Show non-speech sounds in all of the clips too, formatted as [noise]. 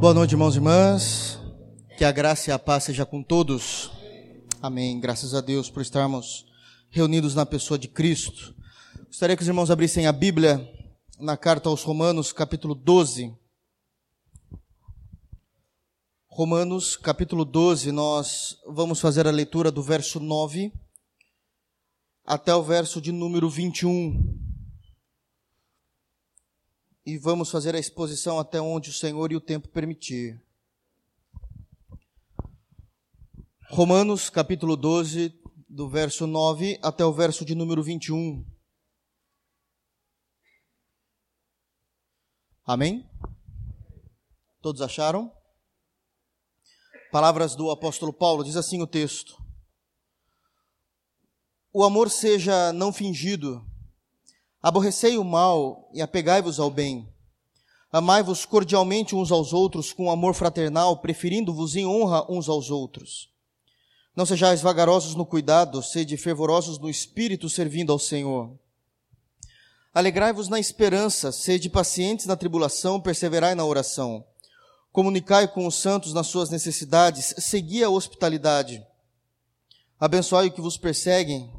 Boa noite, irmãos e irmãs. Que a graça e a paz seja com todos. Amém. Graças a Deus por estarmos reunidos na pessoa de Cristo. Gostaria que os irmãos abrissem a Bíblia na carta aos Romanos, capítulo 12. Romanos, capítulo 12, nós vamos fazer a leitura do verso 9 até o verso de número 21 e vamos fazer a exposição até onde o Senhor e o tempo permitir. Romanos, capítulo 12, do verso 9 até o verso de número 21. Amém? Todos acharam? Palavras do apóstolo Paulo, diz assim o texto: O amor seja não fingido Aborrecei o mal e apegai-vos ao bem. Amai-vos cordialmente uns aos outros com amor fraternal, preferindo-vos em honra uns aos outros. Não sejais vagarosos no cuidado, sede fervorosos no espírito, servindo ao Senhor. Alegrai-vos na esperança, sede pacientes na tribulação, perseverai na oração. Comunicai com os santos nas suas necessidades, segui a hospitalidade. Abençoai o que vos perseguem,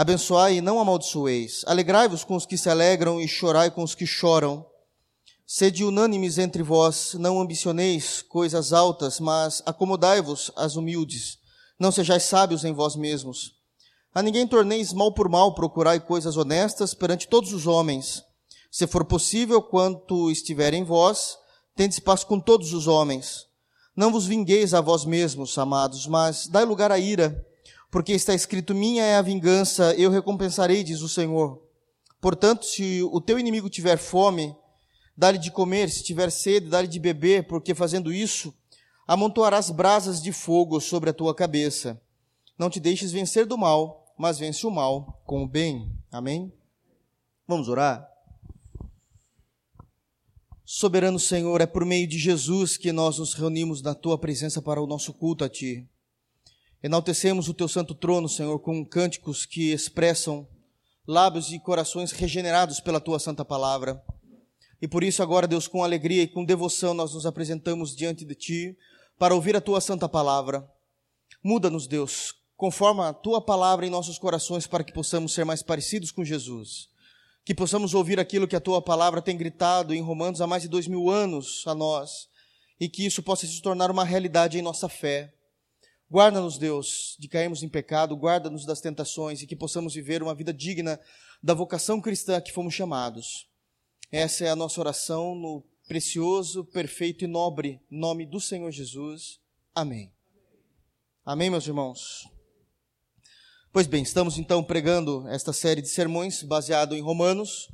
Abençoai e não amaldiçoeis. Alegrai-vos com os que se alegram e chorai com os que choram. Sede unânimes entre vós, não ambicioneis coisas altas, mas acomodai-vos às humildes. Não sejais sábios em vós mesmos. A ninguém torneis mal por mal, procurai coisas honestas perante todos os homens. Se for possível, quanto estiver em vós, tendes paz com todos os homens. Não vos vingueis a vós mesmos, amados, mas dai lugar à ira porque está escrito: Minha é a vingança, eu recompensarei, diz o Senhor. Portanto, se o teu inimigo tiver fome, dá-lhe de comer, se tiver sede, dá-lhe de beber, porque fazendo isso, amontoarás brasas de fogo sobre a tua cabeça. Não te deixes vencer do mal, mas vence o mal com o bem. Amém? Vamos orar? Soberano Senhor, é por meio de Jesus que nós nos reunimos na tua presença para o nosso culto a ti. Enaltecemos o teu santo trono, Senhor, com cânticos que expressam lábios e corações regenerados pela tua santa palavra. E por isso, agora, Deus, com alegria e com devoção, nós nos apresentamos diante de ti para ouvir a tua santa palavra. Muda-nos, Deus, conforme a tua palavra em nossos corações, para que possamos ser mais parecidos com Jesus. Que possamos ouvir aquilo que a tua palavra tem gritado em Romanos há mais de dois mil anos a nós, e que isso possa se tornar uma realidade em nossa fé. Guarda-nos, Deus, de cairmos em pecado, guarda-nos das tentações e que possamos viver uma vida digna da vocação cristã que fomos chamados. Essa é a nossa oração no precioso, perfeito e nobre nome do Senhor Jesus. Amém. Amém, meus irmãos. Pois bem, estamos então pregando esta série de sermões baseado em Romanos.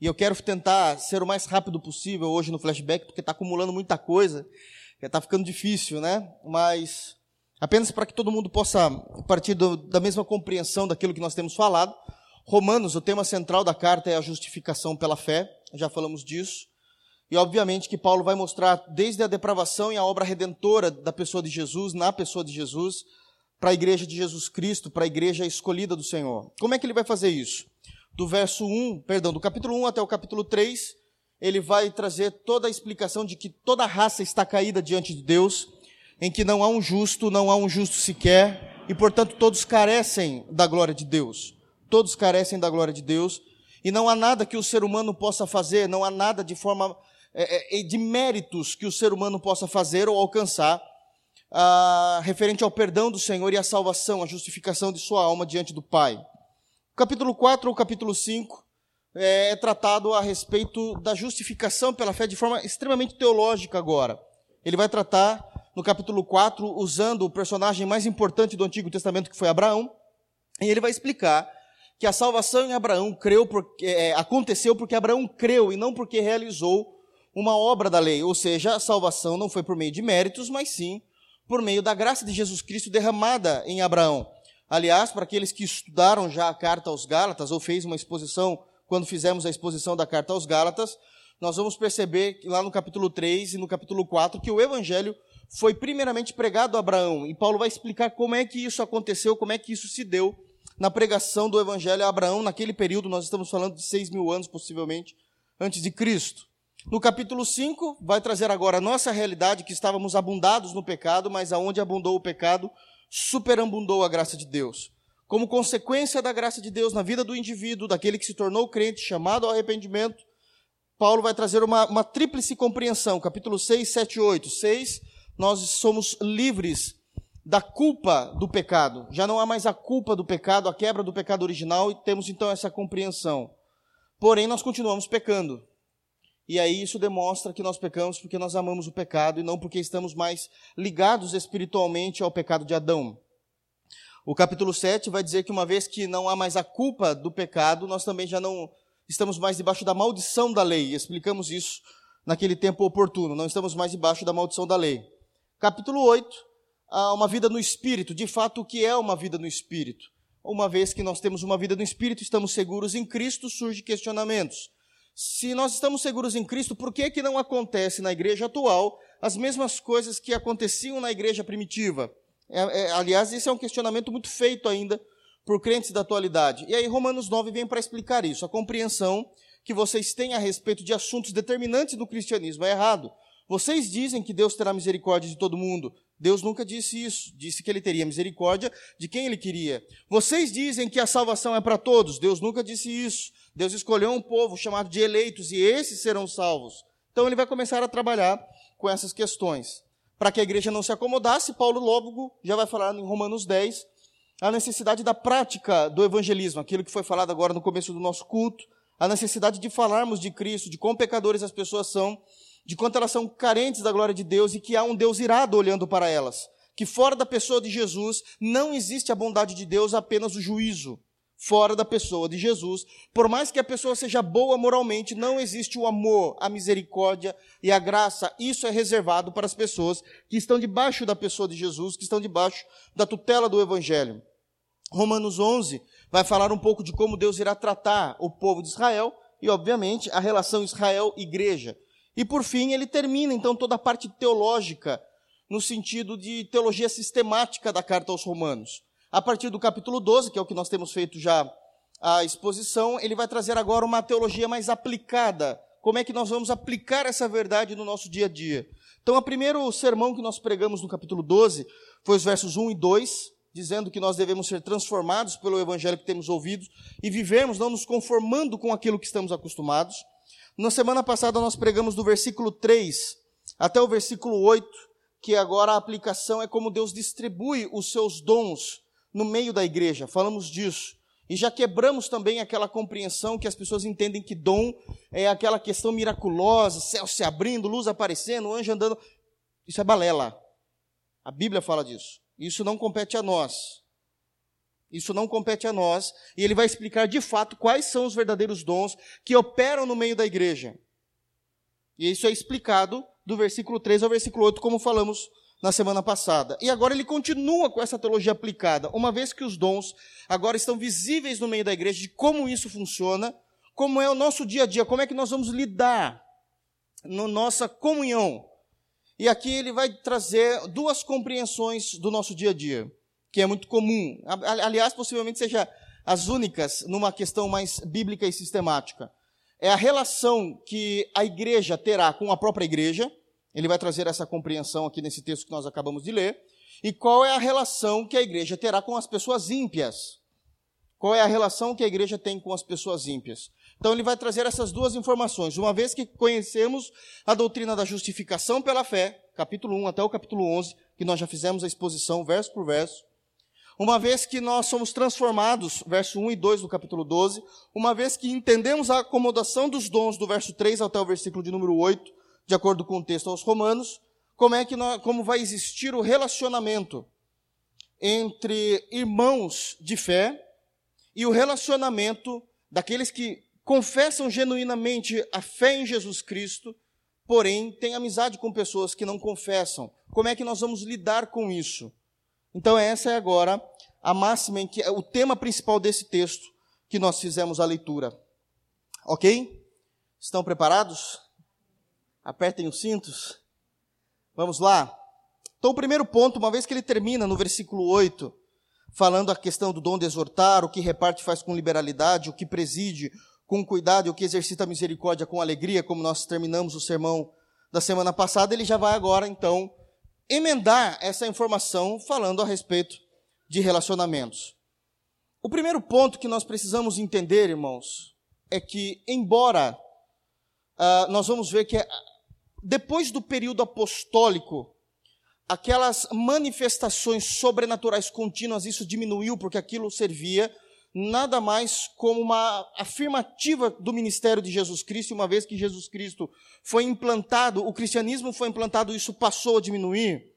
E eu quero tentar ser o mais rápido possível hoje no flashback, porque está acumulando muita coisa. Está ficando difícil, né? Mas Apenas para que todo mundo possa partir do, da mesma compreensão daquilo que nós temos falado. Romanos, o tema central da carta é a justificação pela fé, já falamos disso. E obviamente que Paulo vai mostrar desde a depravação e a obra redentora da pessoa de Jesus, na pessoa de Jesus, para a igreja de Jesus Cristo, para a igreja escolhida do Senhor. Como é que ele vai fazer isso? Do verso 1, perdão, do capítulo 1 até o capítulo 3, ele vai trazer toda a explicação de que toda raça está caída diante de Deus em que não há um justo, não há um justo sequer, e portanto todos carecem da glória de Deus. Todos carecem da glória de Deus, e não há nada que o ser humano possa fazer, não há nada de forma é, é, de méritos que o ser humano possa fazer ou alcançar ah, referente ao perdão do Senhor e à salvação, a justificação de sua alma diante do Pai. O capítulo 4 ou capítulo 5 é, é tratado a respeito da justificação pela fé de forma extremamente teológica agora. Ele vai tratar no capítulo 4, usando o personagem mais importante do Antigo Testamento, que foi Abraão, e ele vai explicar que a salvação em Abraão creu porque, é, aconteceu porque Abraão creu e não porque realizou uma obra da lei. Ou seja, a salvação não foi por meio de méritos, mas sim por meio da graça de Jesus Cristo derramada em Abraão. Aliás, para aqueles que estudaram já a carta aos Gálatas, ou fez uma exposição, quando fizemos a exposição da carta aos Gálatas, nós vamos perceber lá no capítulo 3 e no capítulo 4 que o evangelho foi primeiramente pregado a Abraão. E Paulo vai explicar como é que isso aconteceu, como é que isso se deu na pregação do Evangelho a Abraão naquele período. Nós estamos falando de seis mil anos, possivelmente, antes de Cristo. No capítulo 5, vai trazer agora a nossa realidade, que estávamos abundados no pecado, mas aonde abundou o pecado, superabundou a graça de Deus. Como consequência da graça de Deus na vida do indivíduo, daquele que se tornou crente, chamado ao arrependimento, Paulo vai trazer uma, uma tríplice compreensão, capítulo 6, 7 e 8. 6, nós somos livres da culpa do pecado. Já não há mais a culpa do pecado, a quebra do pecado original, e temos então essa compreensão. Porém, nós continuamos pecando. E aí isso demonstra que nós pecamos porque nós amamos o pecado e não porque estamos mais ligados espiritualmente ao pecado de Adão. O capítulo 7 vai dizer que uma vez que não há mais a culpa do pecado, nós também já não estamos mais debaixo da maldição da lei. Explicamos isso naquele tempo oportuno. Não estamos mais debaixo da maldição da lei. Capítulo 8, uma vida no espírito. De fato, o que é uma vida no espírito? Uma vez que nós temos uma vida no espírito, estamos seguros em Cristo, surgem questionamentos. Se nós estamos seguros em Cristo, por que, que não acontece na igreja atual as mesmas coisas que aconteciam na igreja primitiva? É, é, aliás, esse é um questionamento muito feito ainda por crentes da atualidade. E aí, Romanos 9 vem para explicar isso. A compreensão que vocês têm a respeito de assuntos determinantes do cristianismo é errado. Vocês dizem que Deus terá misericórdia de todo mundo. Deus nunca disse isso. Disse que ele teria misericórdia de quem ele queria. Vocês dizem que a salvação é para todos. Deus nunca disse isso. Deus escolheu um povo chamado de eleitos e esses serão salvos. Então ele vai começar a trabalhar com essas questões. Para que a igreja não se acomodasse, Paulo logo já vai falar em Romanos 10 a necessidade da prática do evangelismo, aquilo que foi falado agora no começo do nosso culto, a necessidade de falarmos de Cristo, de quão pecadores as pessoas são, de quanto elas são carentes da glória de Deus e que há um Deus irado olhando para elas. Que fora da pessoa de Jesus não existe a bondade de Deus, apenas o juízo fora da pessoa de Jesus. Por mais que a pessoa seja boa moralmente, não existe o amor, a misericórdia e a graça. Isso é reservado para as pessoas que estão debaixo da pessoa de Jesus, que estão debaixo da tutela do Evangelho. Romanos 11 vai falar um pouco de como Deus irá tratar o povo de Israel e, obviamente, a relação Israel-igreja. E, por fim, ele termina, então, toda a parte teológica, no sentido de teologia sistemática da carta aos Romanos. A partir do capítulo 12, que é o que nós temos feito já a exposição, ele vai trazer agora uma teologia mais aplicada. Como é que nós vamos aplicar essa verdade no nosso dia a dia? Então, o primeiro sermão que nós pregamos no capítulo 12 foi os versos 1 e 2, dizendo que nós devemos ser transformados pelo evangelho que temos ouvido e vivermos não nos conformando com aquilo que estamos acostumados. Na semana passada nós pregamos do versículo 3 até o versículo 8, que agora a aplicação é como Deus distribui os seus dons no meio da igreja, falamos disso. E já quebramos também aquela compreensão que as pessoas entendem que dom é aquela questão miraculosa, céu se abrindo, luz aparecendo, anjo andando. Isso é balela. A Bíblia fala disso. Isso não compete a nós. Isso não compete a nós. E ele vai explicar de fato quais são os verdadeiros dons que operam no meio da igreja. E isso é explicado do versículo 3 ao versículo 8, como falamos na semana passada. E agora ele continua com essa teologia aplicada, uma vez que os dons agora estão visíveis no meio da igreja, de como isso funciona, como é o nosso dia a dia, como é que nós vamos lidar na no nossa comunhão. E aqui ele vai trazer duas compreensões do nosso dia a dia, que é muito comum. Aliás, possivelmente seja as únicas numa questão mais bíblica e sistemática. É a relação que a igreja terá com a própria igreja, ele vai trazer essa compreensão aqui nesse texto que nós acabamos de ler. E qual é a relação que a igreja terá com as pessoas ímpias? Qual é a relação que a igreja tem com as pessoas ímpias? Então ele vai trazer essas duas informações. Uma vez que conhecemos a doutrina da justificação pela fé, capítulo 1 até o capítulo 11, que nós já fizemos a exposição verso por verso. Uma vez que nós somos transformados, verso 1 e 2 do capítulo 12, uma vez que entendemos a acomodação dos dons do verso 3 até o versículo de número 8, de acordo com o texto aos Romanos, como é que nós, como vai existir o relacionamento entre irmãos de fé e o relacionamento daqueles que confessam genuinamente a fé em Jesus Cristo, porém têm amizade com pessoas que não confessam. Como é que nós vamos lidar com isso? Então essa é agora a máxima em que é o tema principal desse texto que nós fizemos a leitura. OK? Estão preparados? Apertem os cintos. Vamos lá. Então, o primeiro ponto, uma vez que ele termina no versículo 8, falando a questão do dom de exortar, o que reparte faz com liberalidade, o que preside com cuidado o que exercita a misericórdia com alegria, como nós terminamos o sermão da semana passada, ele já vai agora, então, emendar essa informação falando a respeito de relacionamentos. O primeiro ponto que nós precisamos entender, irmãos, é que, embora uh, nós vamos ver que depois do período apostólico, aquelas manifestações sobrenaturais contínuas, isso diminuiu porque aquilo servia nada mais como uma afirmativa do ministério de Jesus Cristo, uma vez que Jesus Cristo foi implantado, o cristianismo foi implantado, isso passou a diminuir.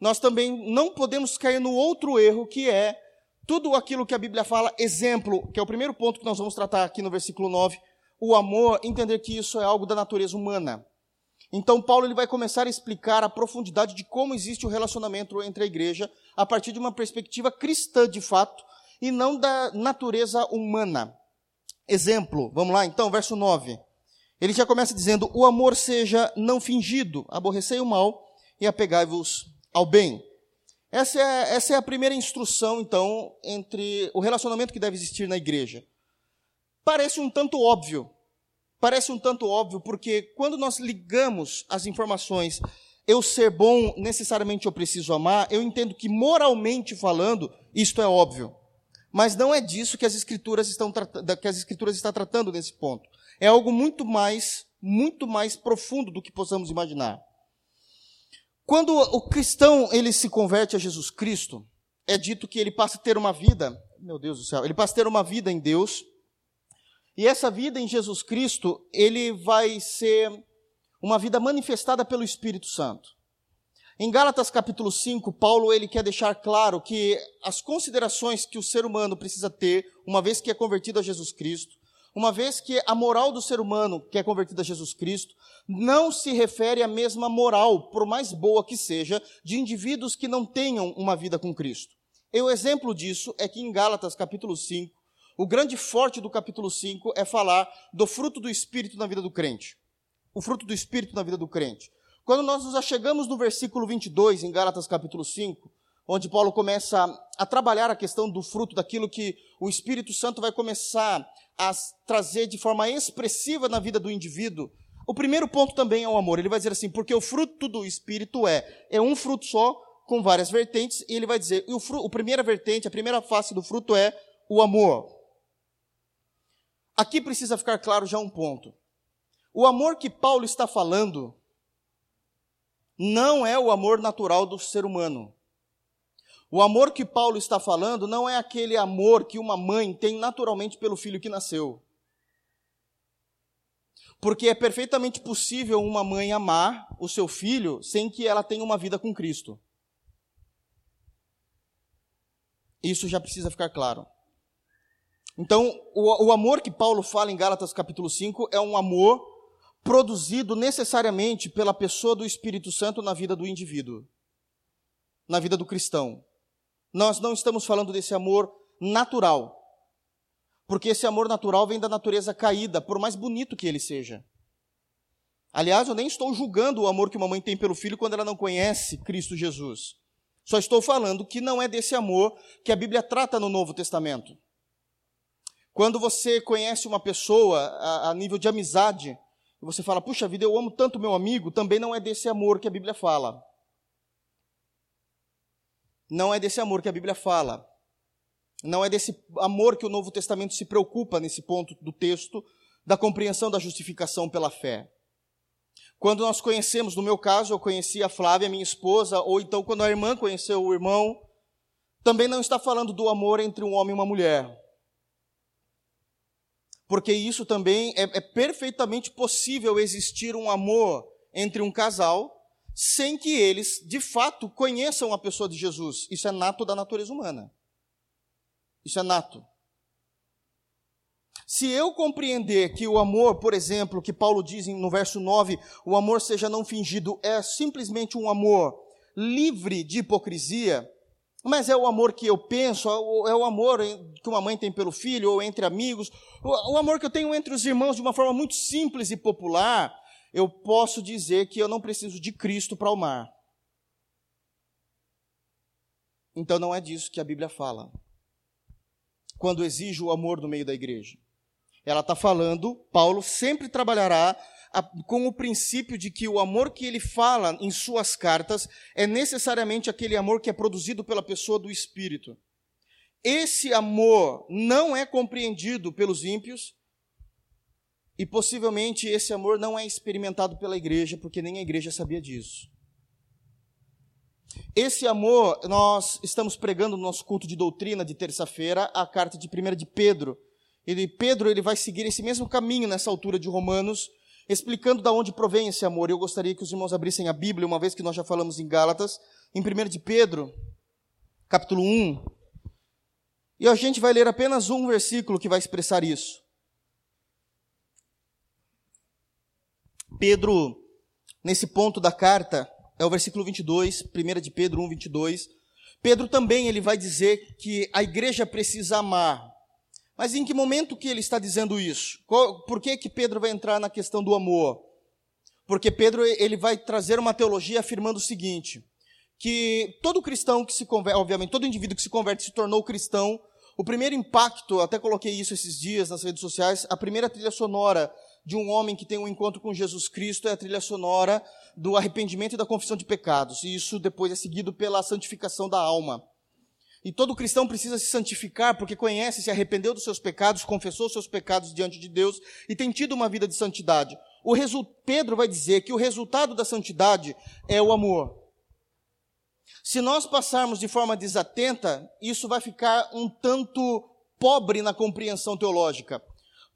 Nós também não podemos cair no outro erro que é tudo aquilo que a Bíblia fala, exemplo, que é o primeiro ponto que nós vamos tratar aqui no versículo 9, o amor, entender que isso é algo da natureza humana. Então Paulo ele vai começar a explicar a profundidade de como existe o relacionamento entre a igreja a partir de uma perspectiva cristã de fato, e não da natureza humana. Exemplo, vamos lá então, verso 9. Ele já começa dizendo: O amor seja não fingido, aborrecei o mal e apegai-vos ao bem. Essa é, essa é a primeira instrução, então, entre o relacionamento que deve existir na igreja. Parece um tanto óbvio, parece um tanto óbvio, porque quando nós ligamos as informações, eu ser bom, necessariamente eu preciso amar, eu entendo que moralmente falando, isto é óbvio. Mas não é disso que as escrituras estão que as escrituras estão tratando nesse ponto. É algo muito mais, muito mais profundo do que possamos imaginar. Quando o cristão ele se converte a Jesus Cristo, é dito que ele passa a ter uma vida, meu Deus do céu, ele passa a ter uma vida em Deus. E essa vida em Jesus Cristo, ele vai ser uma vida manifestada pelo Espírito Santo. Em Gálatas capítulo 5, Paulo ele quer deixar claro que as considerações que o ser humano precisa ter, uma vez que é convertido a Jesus Cristo, uma vez que a moral do ser humano que é convertido a Jesus Cristo, não se refere à mesma moral, por mais boa que seja, de indivíduos que não tenham uma vida com Cristo. E o exemplo disso é que em Gálatas capítulo 5, o grande forte do capítulo 5 é falar do fruto do Espírito na vida do crente. O fruto do Espírito na vida do crente. Quando nós nos achegamos no versículo 22, em Gálatas capítulo 5, onde Paulo começa a trabalhar a questão do fruto, daquilo que o Espírito Santo vai começar a trazer de forma expressiva na vida do indivíduo, o primeiro ponto também é o amor. Ele vai dizer assim, porque o fruto do Espírito é, é um fruto só, com várias vertentes, e ele vai dizer, e o, fruto, a primeira vertente, a primeira face do fruto é o amor. Aqui precisa ficar claro já um ponto. O amor que Paulo está falando não é o amor natural do ser humano. O amor que Paulo está falando não é aquele amor que uma mãe tem naturalmente pelo filho que nasceu. Porque é perfeitamente possível uma mãe amar o seu filho sem que ela tenha uma vida com Cristo. Isso já precisa ficar claro. Então, o, o amor que Paulo fala em Gálatas capítulo 5 é um amor produzido necessariamente pela pessoa do Espírito Santo na vida do indivíduo, na vida do cristão. Nós não estamos falando desse amor natural, porque esse amor natural vem da natureza caída, por mais bonito que ele seja. Aliás, eu nem estou julgando o amor que uma mãe tem pelo filho quando ela não conhece Cristo Jesus. Só estou falando que não é desse amor que a Bíblia trata no Novo Testamento. Quando você conhece uma pessoa a, a nível de amizade, e você fala, puxa vida, eu amo tanto meu amigo, também não é desse amor que a Bíblia fala. Não é desse amor que a Bíblia fala. Não é desse amor que o Novo Testamento se preocupa nesse ponto do texto da compreensão da justificação pela fé. Quando nós conhecemos, no meu caso, eu conheci a Flávia, minha esposa, ou então quando a irmã conheceu o irmão, também não está falando do amor entre um homem e uma mulher porque isso também é, é perfeitamente possível existir um amor entre um casal sem que eles, de fato, conheçam a pessoa de Jesus. Isso é nato da natureza humana. Isso é nato. Se eu compreender que o amor, por exemplo, que Paulo diz no verso 9, o amor seja não fingido, é simplesmente um amor livre de hipocrisia, mas é o amor que eu penso, é o amor que uma mãe tem pelo filho, ou entre amigos, o amor que eu tenho entre os irmãos de uma forma muito simples e popular. Eu posso dizer que eu não preciso de Cristo para amar. Então não é disso que a Bíblia fala. Quando exige o amor no meio da igreja. Ela está falando, Paulo sempre trabalhará com o princípio de que o amor que ele fala em suas cartas é necessariamente aquele amor que é produzido pela pessoa do Espírito. Esse amor não é compreendido pelos ímpios e possivelmente esse amor não é experimentado pela igreja, porque nem a igreja sabia disso. Esse amor, nós estamos pregando no nosso culto de doutrina de terça-feira, a carta de 1 de Pedro. Ele, Pedro ele vai seguir esse mesmo caminho nessa altura de Romanos, explicando de onde provém esse amor. Eu gostaria que os irmãos abrissem a Bíblia, uma vez que nós já falamos em Gálatas, em 1 de Pedro, capítulo 1. E a gente vai ler apenas um versículo que vai expressar isso. Pedro, nesse ponto da carta, é o versículo 22, 1 de Pedro 1, 22. Pedro também ele vai dizer que a igreja precisa amar. Mas em que momento que ele está dizendo isso? Por que, que Pedro vai entrar na questão do amor? Porque Pedro ele vai trazer uma teologia afirmando o seguinte, que todo cristão que se converte, obviamente, todo indivíduo que se converte se tornou cristão, o primeiro impacto, até coloquei isso esses dias nas redes sociais, a primeira trilha sonora de um homem que tem um encontro com Jesus Cristo é a trilha sonora do arrependimento e da confissão de pecados. E isso depois é seguido pela santificação da alma. E todo cristão precisa se santificar porque conhece, se arrependeu dos seus pecados, confessou seus pecados diante de Deus e tem tido uma vida de santidade. O Pedro vai dizer que o resultado da santidade é o amor. Se nós passarmos de forma desatenta, isso vai ficar um tanto pobre na compreensão teológica.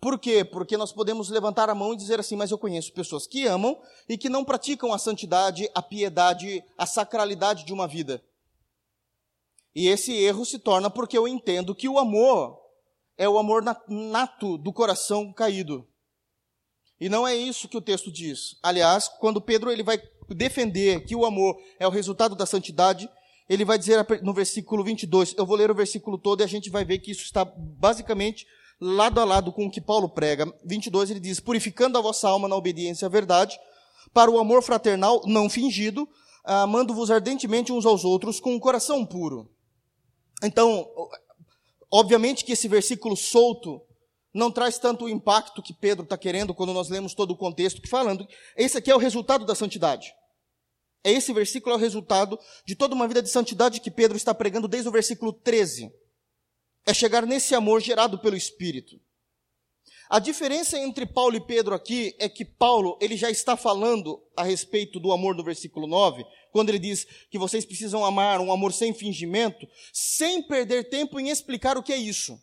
Por quê? Porque nós podemos levantar a mão e dizer assim, mas eu conheço pessoas que amam e que não praticam a santidade, a piedade, a sacralidade de uma vida. E esse erro se torna porque eu entendo que o amor é o amor nato do coração caído. E não é isso que o texto diz. Aliás, quando Pedro ele vai defender que o amor é o resultado da santidade, ele vai dizer no versículo 22, eu vou ler o versículo todo e a gente vai ver que isso está basicamente lado a lado com o que Paulo prega. 22 ele diz: Purificando a vossa alma na obediência à verdade, para o amor fraternal não fingido, amando-vos ardentemente uns aos outros com um coração puro. Então, obviamente que esse versículo solto não traz tanto o impacto que Pedro está querendo quando nós lemos todo o contexto, que falando, esse aqui é o resultado da santidade. É esse versículo é o resultado de toda uma vida de santidade que Pedro está pregando desde o versículo 13 é chegar nesse amor gerado pelo Espírito. A diferença entre Paulo e Pedro aqui é que Paulo, ele já está falando a respeito do amor do versículo 9, quando ele diz que vocês precisam amar um amor sem fingimento, sem perder tempo em explicar o que é isso.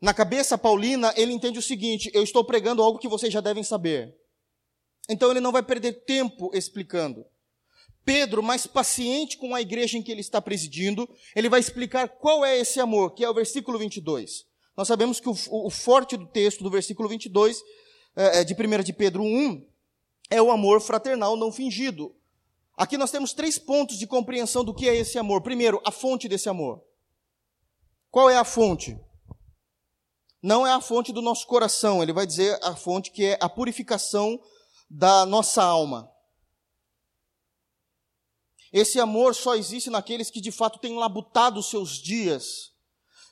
Na cabeça paulina, ele entende o seguinte: eu estou pregando algo que vocês já devem saber. Então ele não vai perder tempo explicando. Pedro, mais paciente com a igreja em que ele está presidindo, ele vai explicar qual é esse amor, que é o versículo 22. Nós sabemos que o, o forte do texto do versículo 22, é, é, de 1 de Pedro 1, é o amor fraternal não fingido. Aqui nós temos três pontos de compreensão do que é esse amor. Primeiro, a fonte desse amor. Qual é a fonte? Não é a fonte do nosso coração, ele vai dizer a fonte que é a purificação da nossa alma. Esse amor só existe naqueles que de fato têm labutado os seus dias,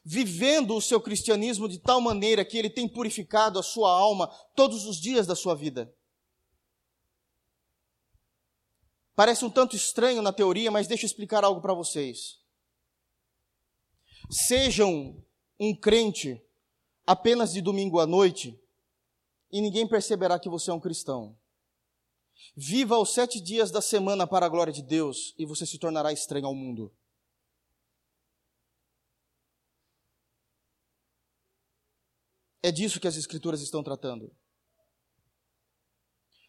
vivendo o seu cristianismo de tal maneira que ele tem purificado a sua alma todos os dias da sua vida. Parece um tanto estranho na teoria, mas deixa eu explicar algo para vocês. Sejam um crente apenas de domingo à noite e ninguém perceberá que você é um cristão. Viva os sete dias da semana para a glória de Deus e você se tornará estranho ao mundo. É disso que as Escrituras estão tratando.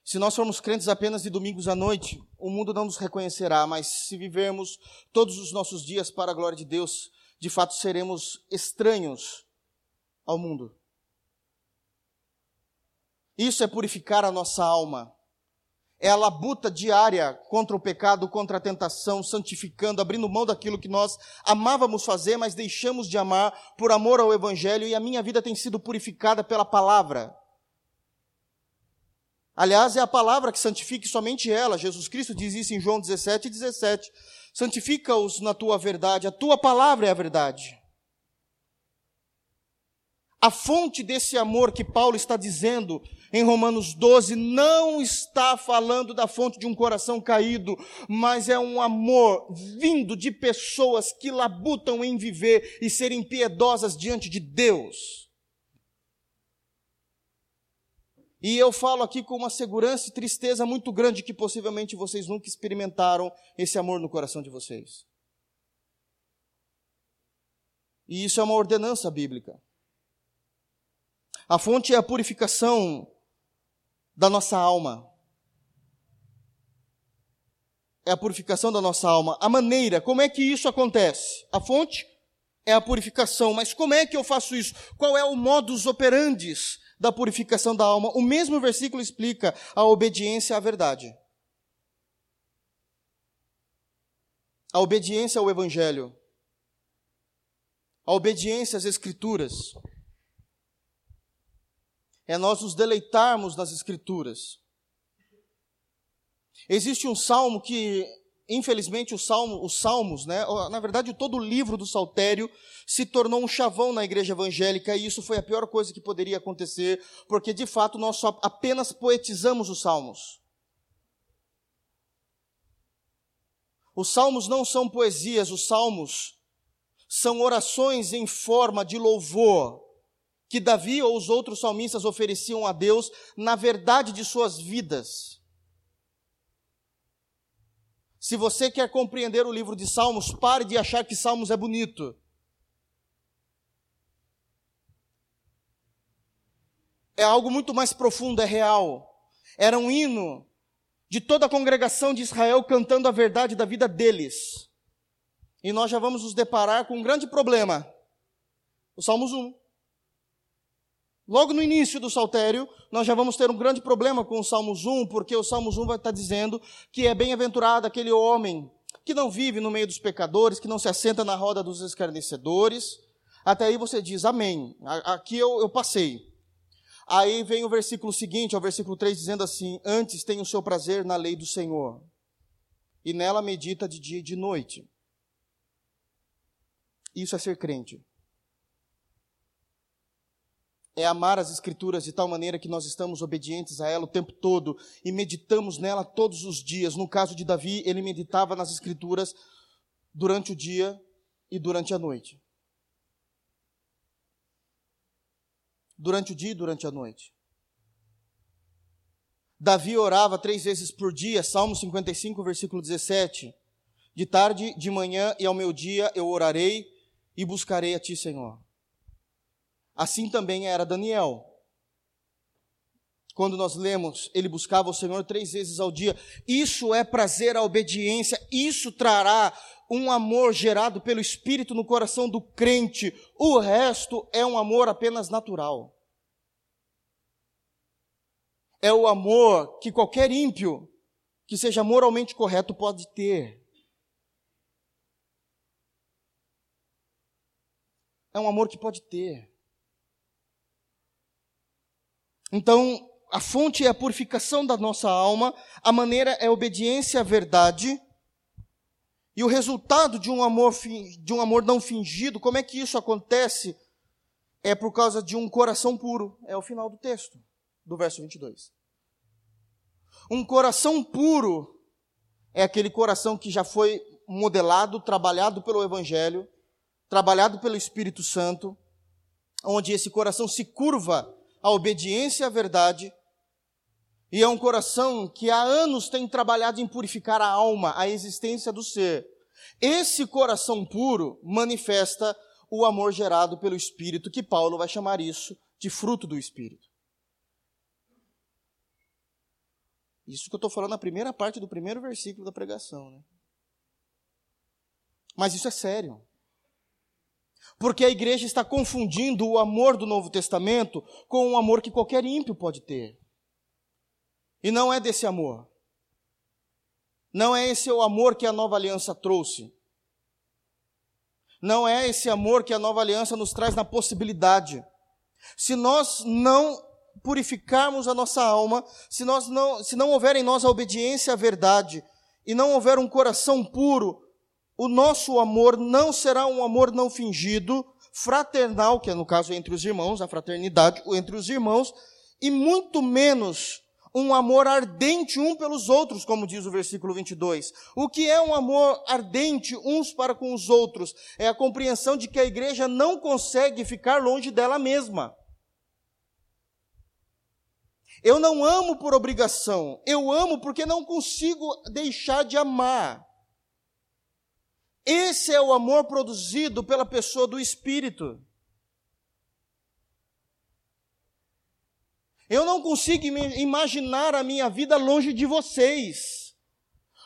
Se nós formos crentes apenas de domingos à noite, o mundo não nos reconhecerá, mas se vivermos todos os nossos dias para a glória de Deus, de fato seremos estranhos ao mundo. Isso é purificar a nossa alma é a labuta diária contra o pecado, contra a tentação, santificando, abrindo mão daquilo que nós amávamos fazer, mas deixamos de amar por amor ao Evangelho, e a minha vida tem sido purificada pela palavra. Aliás, é a palavra que santifica somente ela. Jesus Cristo diz isso em João 17, 17. Santifica-os na tua verdade, a tua palavra é a verdade. A fonte desse amor que Paulo está dizendo em Romanos 12 não está falando da fonte de um coração caído, mas é um amor vindo de pessoas que labutam em viver e serem piedosas diante de Deus. E eu falo aqui com uma segurança e tristeza muito grande que possivelmente vocês nunca experimentaram esse amor no coração de vocês. E isso é uma ordenança bíblica. A fonte é a purificação da nossa alma. É a purificação da nossa alma. A maneira, como é que isso acontece? A fonte é a purificação, mas como é que eu faço isso? Qual é o modus operandi da purificação da alma? O mesmo versículo explica a obediência à verdade. A obediência ao evangelho. A obediência às escrituras é nós nos deleitarmos nas Escrituras. Existe um salmo que, infelizmente, o salmo, os salmos, né, na verdade, todo o livro do Saltério se tornou um chavão na igreja evangélica e isso foi a pior coisa que poderia acontecer, porque de fato nós só apenas poetizamos os salmos. Os salmos não são poesias, os salmos são orações em forma de louvor que Davi ou os outros salmistas ofereciam a Deus na verdade de suas vidas. Se você quer compreender o livro de Salmos, pare de achar que Salmos é bonito. É algo muito mais profundo, é real. Era um hino de toda a congregação de Israel cantando a verdade da vida deles. E nós já vamos nos deparar com um grande problema. O Salmos 1. Logo no início do saltério, nós já vamos ter um grande problema com o Salmos 1, porque o Salmos 1 vai estar dizendo que é bem-aventurado aquele homem que não vive no meio dos pecadores, que não se assenta na roda dos escarnecedores. Até aí você diz, amém. Aqui eu, eu passei. Aí vem o versículo seguinte, o versículo 3, dizendo assim: Antes tem o seu prazer na lei do Senhor, e nela medita de dia e de noite. Isso é ser crente é amar as Escrituras de tal maneira que nós estamos obedientes a ela o tempo todo e meditamos nela todos os dias. No caso de Davi, ele meditava nas Escrituras durante o dia e durante a noite. Durante o dia e durante a noite. Davi orava três vezes por dia, Salmo 55, versículo 17. De tarde, de manhã e ao meu dia eu orarei e buscarei a ti, Senhor. Assim também era Daniel. Quando nós lemos, ele buscava o Senhor três vezes ao dia. Isso é prazer à obediência, isso trará um amor gerado pelo Espírito no coração do crente. O resto é um amor apenas natural. É o amor que qualquer ímpio que seja moralmente correto pode ter. É um amor que pode ter. Então, a fonte é a purificação da nossa alma, a maneira é a obediência à verdade. E o resultado de um amor de um amor não fingido, como é que isso acontece? É por causa de um coração puro. É o final do texto, do verso 22. Um coração puro é aquele coração que já foi modelado, trabalhado pelo evangelho, trabalhado pelo Espírito Santo, onde esse coração se curva a obediência à verdade, e é um coração que há anos tem trabalhado em purificar a alma, a existência do ser. Esse coração puro manifesta o amor gerado pelo Espírito, que Paulo vai chamar isso de fruto do Espírito. Isso que eu estou falando na primeira parte do primeiro versículo da pregação. Né? Mas isso é sério. Porque a igreja está confundindo o amor do Novo Testamento com o amor que qualquer ímpio pode ter. E não é desse amor. Não é esse o amor que a nova aliança trouxe. Não é esse amor que a nova aliança nos traz na possibilidade. Se nós não purificarmos a nossa alma, se, nós não, se não houver em nós a obediência à verdade, e não houver um coração puro, o nosso amor não será um amor não fingido, fraternal, que é no caso entre os irmãos, a fraternidade entre os irmãos, e muito menos um amor ardente um pelos outros, como diz o versículo 22. O que é um amor ardente uns para com os outros? É a compreensão de que a igreja não consegue ficar longe dela mesma. Eu não amo por obrigação, eu amo porque não consigo deixar de amar. Esse é o amor produzido pela pessoa do Espírito. Eu não consigo imaginar a minha vida longe de vocês.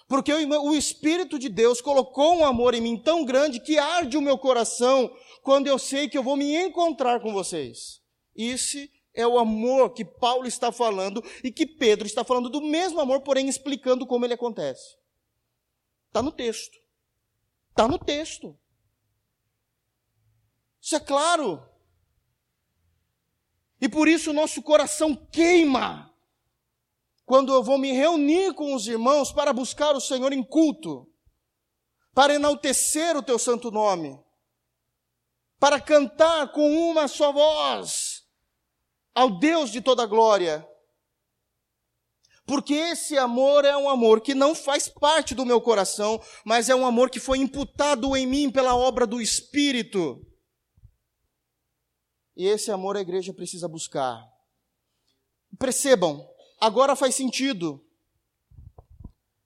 Porque o Espírito de Deus colocou um amor em mim tão grande que arde o meu coração quando eu sei que eu vou me encontrar com vocês. Esse é o amor que Paulo está falando e que Pedro está falando do mesmo amor, porém explicando como ele acontece. Está no texto. Está no texto. Isso é claro. E por isso o nosso coração queima quando eu vou me reunir com os irmãos para buscar o Senhor em culto, para enaltecer o teu santo nome, para cantar com uma só voz ao Deus de toda glória. Porque esse amor é um amor que não faz parte do meu coração, mas é um amor que foi imputado em mim pela obra do Espírito. E esse amor a igreja precisa buscar. Percebam, agora faz sentido.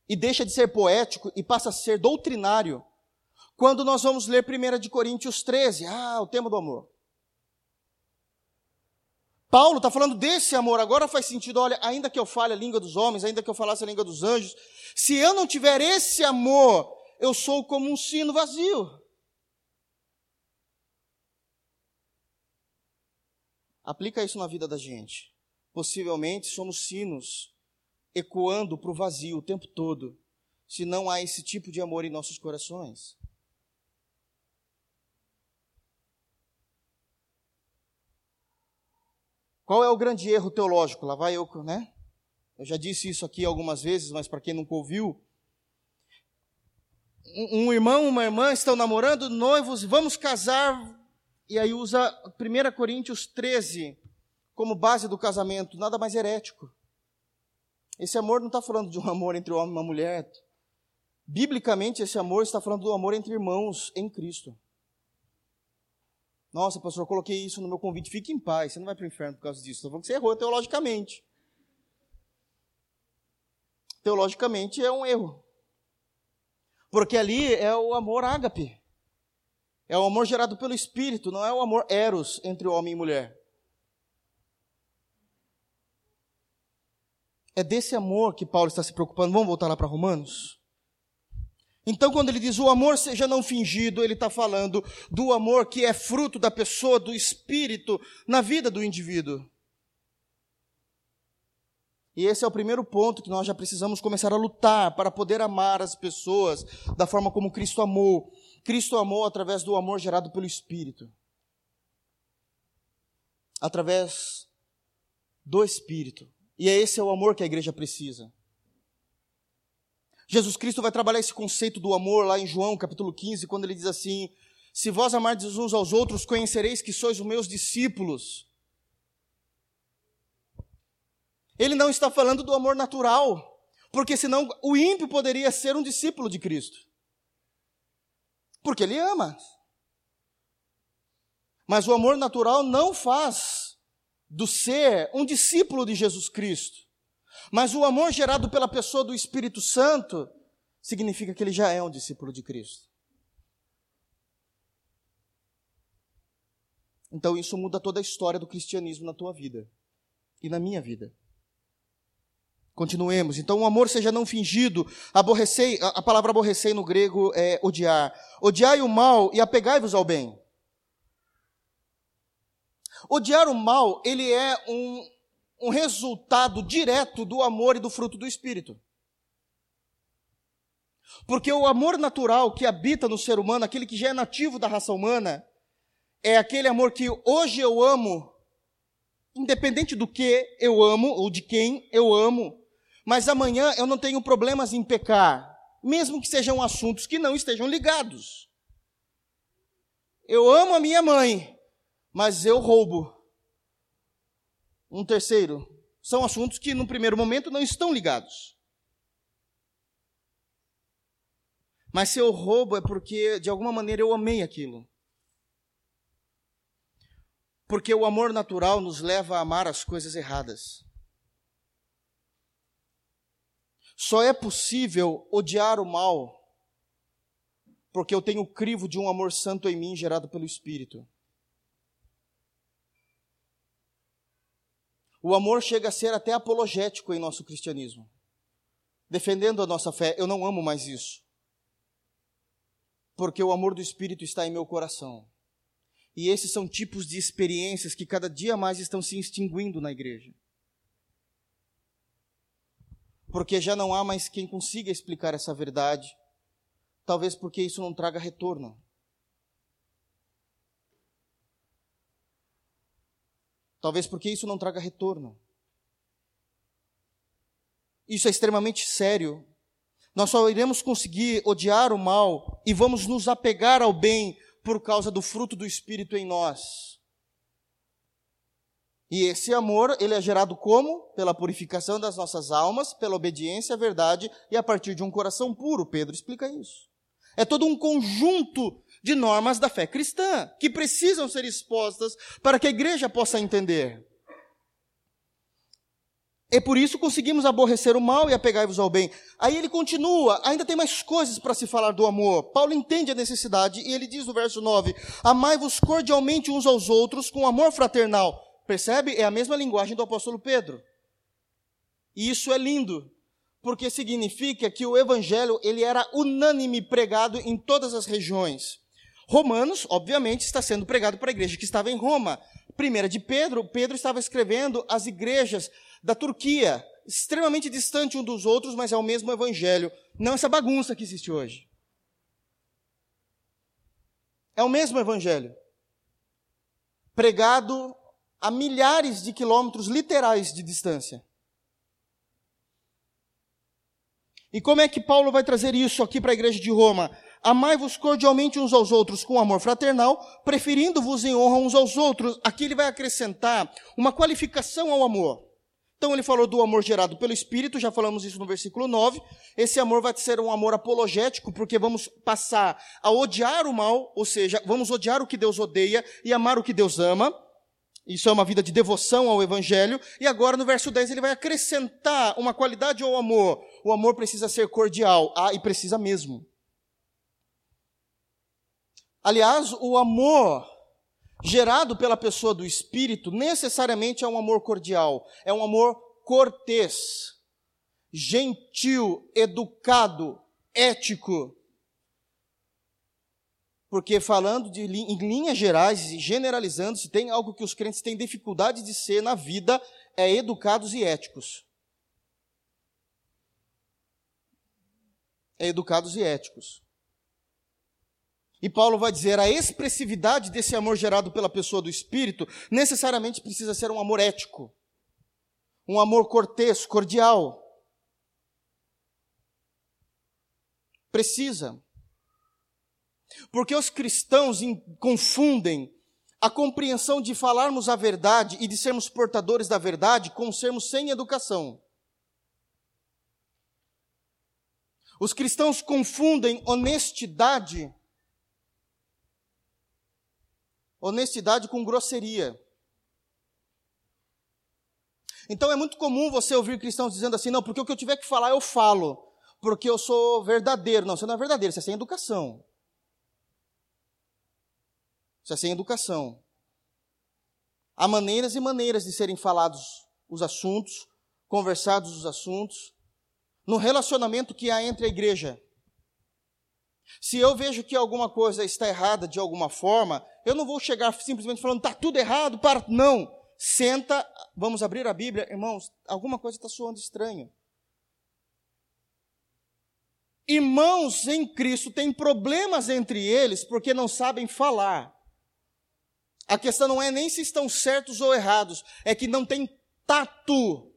E deixa de ser poético e passa a ser doutrinário. Quando nós vamos ler 1 de Coríntios 13, ah, o tema do amor. Paulo está falando desse amor, agora faz sentido, olha, ainda que eu fale a língua dos homens, ainda que eu falasse a língua dos anjos, se eu não tiver esse amor, eu sou como um sino vazio. Aplica isso na vida da gente. Possivelmente somos sinos ecoando para o vazio o tempo todo, se não há esse tipo de amor em nossos corações. Qual é o grande erro teológico? Lá vai eu, né? Eu já disse isso aqui algumas vezes, mas para quem nunca ouviu, um irmão, uma irmã estão namorando, noivos, vamos casar, e aí usa 1 Coríntios 13 como base do casamento, nada mais herético. Esse amor não está falando de um amor entre um homem e uma mulher. Biblicamente, esse amor está falando do amor entre irmãos em Cristo. Nossa, pastor, eu coloquei isso no meu convite. Fique em paz, você não vai para o inferno por causa disso. Estou falando que você errou teologicamente. Teologicamente é um erro. Porque ali é o amor ágape. É o amor gerado pelo Espírito, não é o amor eros entre homem e mulher. É desse amor que Paulo está se preocupando. Vamos voltar lá para Romanos? Então, quando ele diz o amor seja não fingido, ele está falando do amor que é fruto da pessoa, do espírito, na vida do indivíduo. E esse é o primeiro ponto que nós já precisamos começar a lutar para poder amar as pessoas da forma como Cristo amou. Cristo amou através do amor gerado pelo Espírito. Através do Espírito. E é esse é o amor que a igreja precisa. Jesus Cristo vai trabalhar esse conceito do amor lá em João capítulo 15, quando ele diz assim: Se vós amardes uns aos outros, conhecereis que sois os meus discípulos. Ele não está falando do amor natural, porque senão o ímpio poderia ser um discípulo de Cristo. Porque ele ama. Mas o amor natural não faz do ser um discípulo de Jesus Cristo. Mas o amor gerado pela pessoa do Espírito Santo significa que ele já é um discípulo de Cristo. Então isso muda toda a história do cristianismo na tua vida e na minha vida. Continuemos. Então, o amor seja não fingido. Aborrecei, a palavra aborrecei no grego é odiar. Odiai o mal e apegai-vos ao bem. Odiar o mal, ele é um, um resultado direto do amor e do fruto do Espírito. Porque o amor natural que habita no ser humano, aquele que já é nativo da raça humana, é aquele amor que hoje eu amo, independente do que eu amo ou de quem eu amo, mas amanhã eu não tenho problemas em pecar, mesmo que sejam assuntos que não estejam ligados. eu amo a minha mãe, mas eu roubo. Um terceiro, são assuntos que no primeiro momento não estão ligados. Mas se eu roubo é porque de alguma maneira eu amei aquilo. Porque o amor natural nos leva a amar as coisas erradas. Só é possível odiar o mal porque eu tenho o crivo de um amor santo em mim gerado pelo Espírito. O amor chega a ser até apologético em nosso cristianismo. Defendendo a nossa fé, eu não amo mais isso. Porque o amor do Espírito está em meu coração. E esses são tipos de experiências que cada dia mais estão se extinguindo na igreja. Porque já não há mais quem consiga explicar essa verdade. Talvez porque isso não traga retorno. Talvez porque isso não traga retorno. Isso é extremamente sério. Nós só iremos conseguir odiar o mal e vamos nos apegar ao bem por causa do fruto do Espírito em nós. E esse amor, ele é gerado como? Pela purificação das nossas almas, pela obediência à verdade e a partir de um coração puro. Pedro explica isso. É todo um conjunto de normas da fé cristã, que precisam ser expostas para que a igreja possa entender. E por isso conseguimos aborrecer o mal e apegai-vos ao bem. Aí ele continua, ainda tem mais coisas para se falar do amor. Paulo entende a necessidade e ele diz no verso 9: Amai-vos cordialmente uns aos outros com amor fraternal. Percebe? É a mesma linguagem do apóstolo Pedro. E isso é lindo, porque significa que o evangelho ele era unânime pregado em todas as regiões. Romanos, obviamente, está sendo pregado para a igreja que estava em Roma. Primeira de Pedro, Pedro estava escrevendo as igrejas da Turquia, extremamente distante um dos outros, mas é o mesmo evangelho. Não essa bagunça que existe hoje. É o mesmo evangelho. Pregado a milhares de quilômetros literais de distância. E como é que Paulo vai trazer isso aqui para a igreja de Roma? Amai-vos cordialmente uns aos outros com amor fraternal, preferindo-vos em honra uns aos outros. Aqui ele vai acrescentar uma qualificação ao amor. Então ele falou do amor gerado pelo Espírito, já falamos isso no versículo 9. Esse amor vai ser um amor apologético, porque vamos passar a odiar o mal, ou seja, vamos odiar o que Deus odeia e amar o que Deus ama. Isso é uma vida de devoção ao Evangelho. E agora no verso 10 ele vai acrescentar uma qualidade ao amor. O amor precisa ser cordial. Ah, e precisa mesmo. Aliás, o amor gerado pela pessoa do Espírito necessariamente é um amor cordial, é um amor cortês, gentil, educado, ético. Porque falando de, em linhas gerais e generalizando, se tem algo que os crentes têm dificuldade de ser na vida, é educados e éticos. É educados e éticos. E Paulo vai dizer: a expressividade desse amor gerado pela pessoa do Espírito necessariamente precisa ser um amor ético, um amor cortês, cordial. Precisa. Porque os cristãos confundem a compreensão de falarmos a verdade e de sermos portadores da verdade com sermos sem educação. Os cristãos confundem honestidade honestidade com grosseria. Então é muito comum você ouvir cristãos dizendo assim: não, porque o que eu tiver que falar eu falo, porque eu sou verdadeiro. Não, você não é verdadeiro, você é sem educação. Você é sem educação. Há maneiras e maneiras de serem falados os assuntos, conversados os assuntos, no relacionamento que há entre a igreja. Se eu vejo que alguma coisa está errada de alguma forma, eu não vou chegar simplesmente falando, está tudo errado, para. Não. Senta, vamos abrir a Bíblia, irmãos, alguma coisa está soando estranho. Irmãos em Cristo têm problemas entre eles porque não sabem falar. A questão não é nem se estão certos ou errados, é que não tem tato.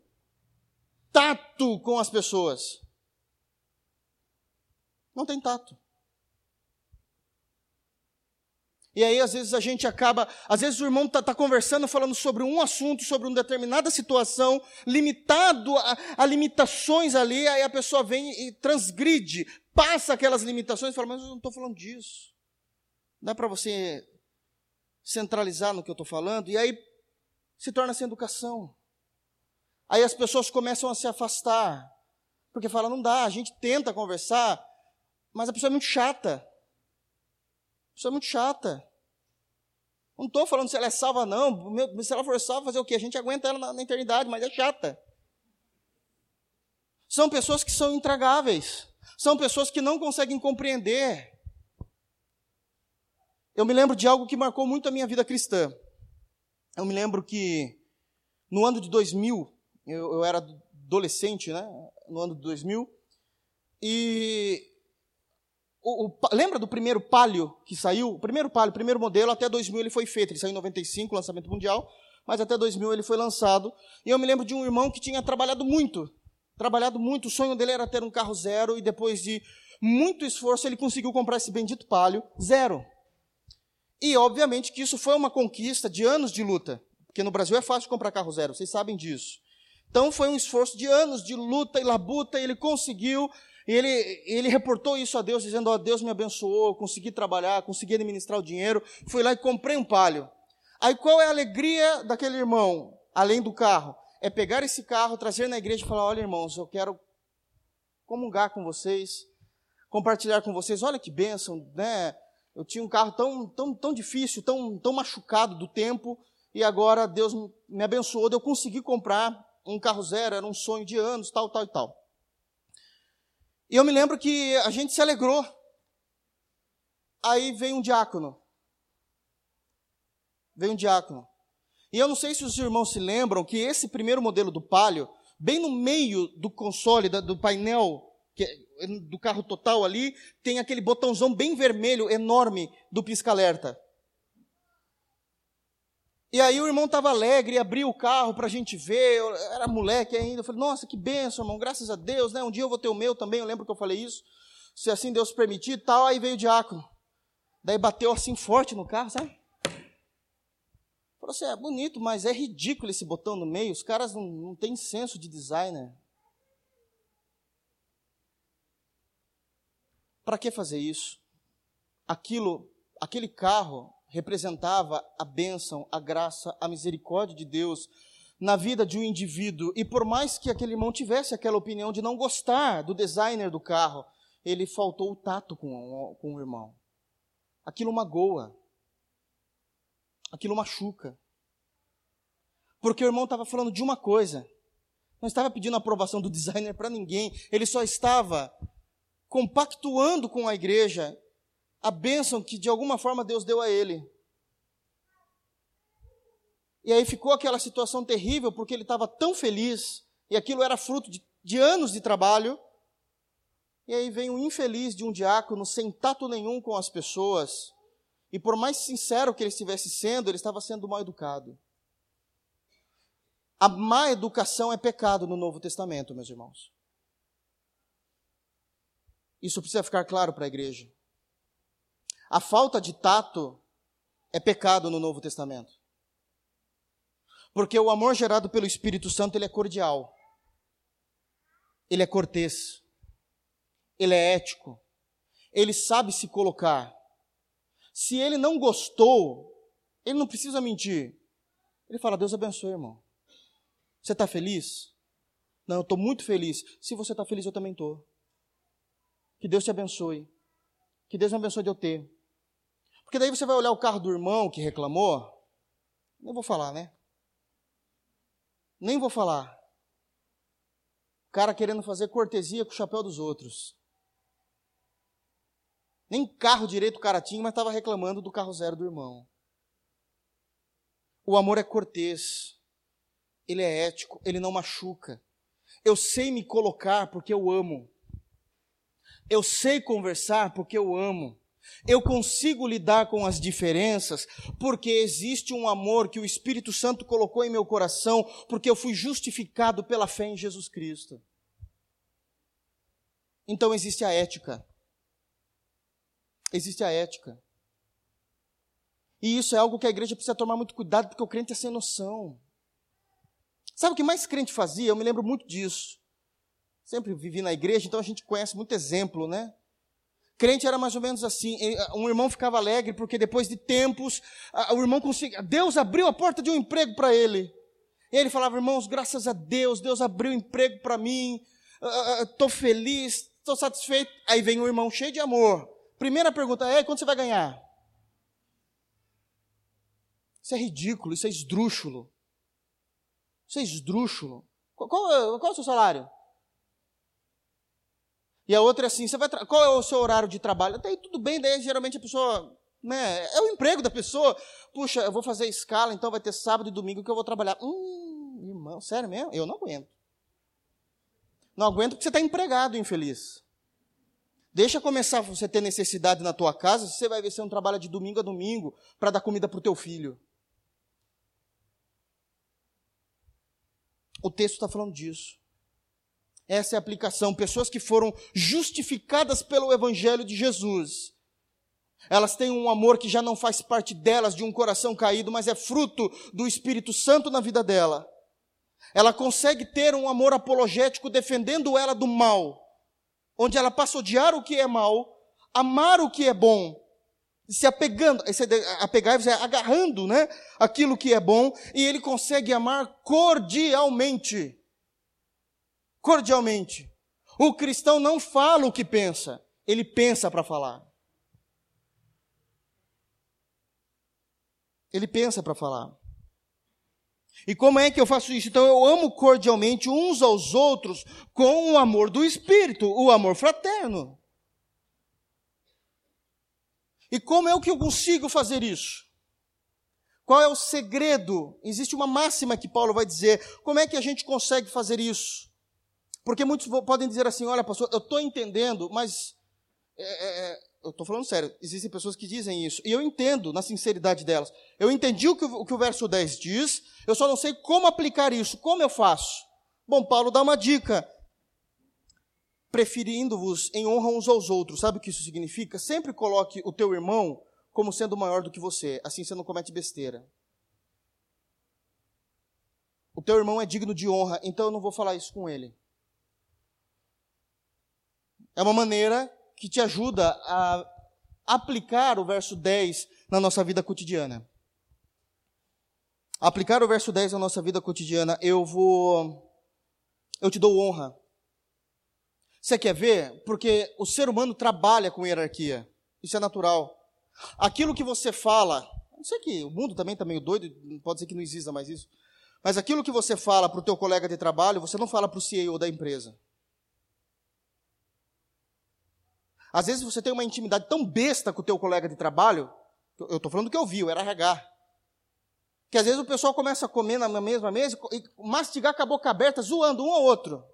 Tato com as pessoas. Não tem tato. E aí, às vezes, a gente acaba. Às vezes, o irmão está tá conversando, falando sobre um assunto, sobre uma determinada situação, limitado a, a, limitações ali, aí a pessoa vem e transgride, passa aquelas limitações e fala: Mas eu não estou falando disso. Dá para você centralizar no que eu estou falando? E aí se torna sem educação. Aí as pessoas começam a se afastar, porque fala: Não dá, a gente tenta conversar, mas a pessoa é muito chata. Isso é muito chata. Não estou falando se ela é salva, não. Se ela for salva, fazer o quê? A gente aguenta ela na, na eternidade, mas é chata. São pessoas que são intragáveis. São pessoas que não conseguem compreender. Eu me lembro de algo que marcou muito a minha vida cristã. Eu me lembro que no ano de 2000, eu, eu era adolescente, né? No ano de 2000, e o, o, lembra do primeiro Palio que saiu? O primeiro Palio, o primeiro modelo, até 2000 ele foi feito. Ele saiu em 95, lançamento mundial, mas até 2000 ele foi lançado. E eu me lembro de um irmão que tinha trabalhado muito. Trabalhado muito. O sonho dele era ter um carro zero e depois de muito esforço ele conseguiu comprar esse bendito Palio zero. E obviamente que isso foi uma conquista de anos de luta. Porque no Brasil é fácil comprar carro zero, vocês sabem disso. Então foi um esforço de anos de luta e labuta, e ele conseguiu e ele, ele reportou isso a Deus, dizendo: Ó, oh, Deus me abençoou, consegui trabalhar, consegui administrar o dinheiro. Fui lá e comprei um palio. Aí qual é a alegria daquele irmão, além do carro? É pegar esse carro, trazer na igreja e falar: Olha, irmãos, eu quero comungar com vocês, compartilhar com vocês. Olha que bênção, né? Eu tinha um carro tão, tão, tão difícil, tão, tão machucado do tempo, e agora Deus me abençoou, eu consegui comprar um carro zero, era um sonho de anos, tal, tal e tal. E eu me lembro que a gente se alegrou. Aí veio um diácono. Veio um diácono. E eu não sei se os irmãos se lembram que esse primeiro modelo do Palio, bem no meio do console, do painel é do carro total ali, tem aquele botãozão bem vermelho, enorme, do pisca-alerta. E aí o irmão estava alegre, abriu o carro para a gente ver, eu era moleque ainda, eu falei, nossa, que benção, irmão, graças a Deus, né? Um dia eu vou ter o meu também, eu lembro que eu falei isso, se assim Deus permitir tal, aí veio o diácono. Daí bateu assim forte no carro, sabe? Falou assim, é bonito, mas é ridículo esse botão no meio, os caras não, não têm senso de designer. Para que fazer isso? Aquilo, aquele carro representava a bênção, a graça, a misericórdia de Deus na vida de um indivíduo. E por mais que aquele irmão tivesse aquela opinião de não gostar do designer do carro, ele faltou o tato com, com o irmão. Aquilo magoa. Aquilo machuca. Porque o irmão estava falando de uma coisa. Não estava pedindo aprovação do [laughs] designer para ninguém. Ele só estava compactuando com a igreja a bênção que de alguma forma Deus deu a ele. E aí ficou aquela situação terrível, porque ele estava tão feliz, e aquilo era fruto de, de anos de trabalho. E aí vem o infeliz de um diácono sem tato nenhum com as pessoas, e por mais sincero que ele estivesse sendo, ele estava sendo mal educado. A má educação é pecado no Novo Testamento, meus irmãos. Isso precisa ficar claro para a igreja. A falta de tato é pecado no Novo Testamento. Porque o amor gerado pelo Espírito Santo, ele é cordial. Ele é cortês. Ele é ético. Ele sabe se colocar. Se ele não gostou, ele não precisa mentir. Ele fala: Deus abençoe, irmão. Você está feliz? Não, eu estou muito feliz. Se você está feliz, eu também estou. Que Deus te abençoe. Que Deus me abençoe de eu ter. Porque daí você vai olhar o carro do irmão que reclamou. Nem vou falar, né? Nem vou falar. O cara querendo fazer cortesia com o chapéu dos outros. Nem carro direito o cara tinha, mas estava reclamando do carro zero do irmão. O amor é cortês. Ele é ético, ele não machuca. Eu sei me colocar porque eu amo. Eu sei conversar porque eu amo. Eu consigo lidar com as diferenças porque existe um amor que o Espírito Santo colocou em meu coração, porque eu fui justificado pela fé em Jesus Cristo. Então existe a ética. Existe a ética. E isso é algo que a igreja precisa tomar muito cuidado, porque o crente é sem noção. Sabe o que mais crente fazia? Eu me lembro muito disso. Sempre vivi na igreja, então a gente conhece muito exemplo, né? Crente era mais ou menos assim. Um irmão ficava alegre porque depois de tempos, o irmão conseguia. Deus abriu a porta de um emprego para ele. E ele falava, irmãos, graças a Deus, Deus abriu emprego para mim. Estou feliz, estou satisfeito. Aí vem um irmão cheio de amor. Primeira pergunta é: quanto você vai ganhar? Isso é ridículo, isso é esdrúxulo. Isso é esdrúxulo. Qual, qual, qual é o seu salário? E a outra é assim, você vai qual é o seu horário de trabalho? Até aí tudo bem, daí geralmente a pessoa, né, é o emprego da pessoa. Puxa, eu vou fazer escala, então vai ter sábado e domingo que eu vou trabalhar. Hum, irmão, sério mesmo? Eu não aguento. Não aguento porque você está empregado, infeliz. Deixa começar você ter necessidade na tua casa, você vai ver se não trabalha de domingo a domingo para dar comida para o teu filho. O texto está falando disso. Essa é a aplicação. Pessoas que foram justificadas pelo Evangelho de Jesus. Elas têm um amor que já não faz parte delas, de um coração caído, mas é fruto do Espírito Santo na vida dela. Ela consegue ter um amor apologético defendendo ela do mal, onde ela passa a odiar o que é mal, amar o que é bom, se apegando, apegar é agarrando, né, aquilo que é bom, e ele consegue amar cordialmente. Cordialmente. O cristão não fala o que pensa, ele pensa para falar. Ele pensa para falar. E como é que eu faço isso? Então eu amo cordialmente uns aos outros com o amor do Espírito, o amor fraterno. E como é que eu consigo fazer isso? Qual é o segredo? Existe uma máxima que Paulo vai dizer. Como é que a gente consegue fazer isso? Porque muitos podem dizer assim: olha, pastor, eu estou entendendo, mas. É, é, é eu estou falando sério, existem pessoas que dizem isso, e eu entendo na sinceridade delas. Eu entendi o que, o que o verso 10 diz, eu só não sei como aplicar isso, como eu faço. Bom, Paulo dá uma dica preferindo-vos em honra uns aos outros. Sabe o que isso significa? Sempre coloque o teu irmão como sendo maior do que você, assim você não comete besteira. O teu irmão é digno de honra, então eu não vou falar isso com ele. É uma maneira que te ajuda a aplicar o verso 10 na nossa vida cotidiana. Aplicar o verso 10 na nossa vida cotidiana, eu vou eu te dou honra. Você quer ver? Porque o ser humano trabalha com hierarquia. Isso é natural. Aquilo que você fala, não sei que o mundo também está meio doido, pode ser que não exista mais isso. Mas aquilo que você fala para o teu colega de trabalho, você não fala para o CEO da empresa. Às vezes você tem uma intimidade tão besta com o teu colega de trabalho, eu estou falando do que eu vi, eu era RH, que às vezes o pessoal começa a comer na mesma mesa e mastigar com a boca aberta, zoando um ao outro.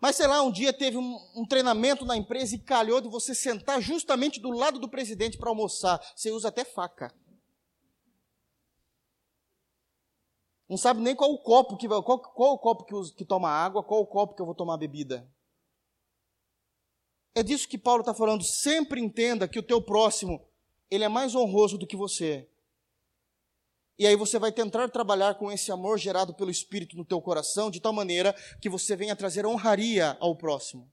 Mas sei lá, um dia teve um, um, treinamento na empresa e calhou de você sentar justamente do lado do presidente para almoçar. Você usa até faca. Não sabe nem qual o copo que qual, qual o copo que, que toma água, qual o copo que eu vou tomar bebida. É disso que Paulo está falando. Sempre entenda que o teu próximo ele é mais honroso do que você. E aí você vai tentar trabalhar com esse amor gerado pelo Espírito no teu coração, de tal maneira que você venha trazer honraria ao próximo.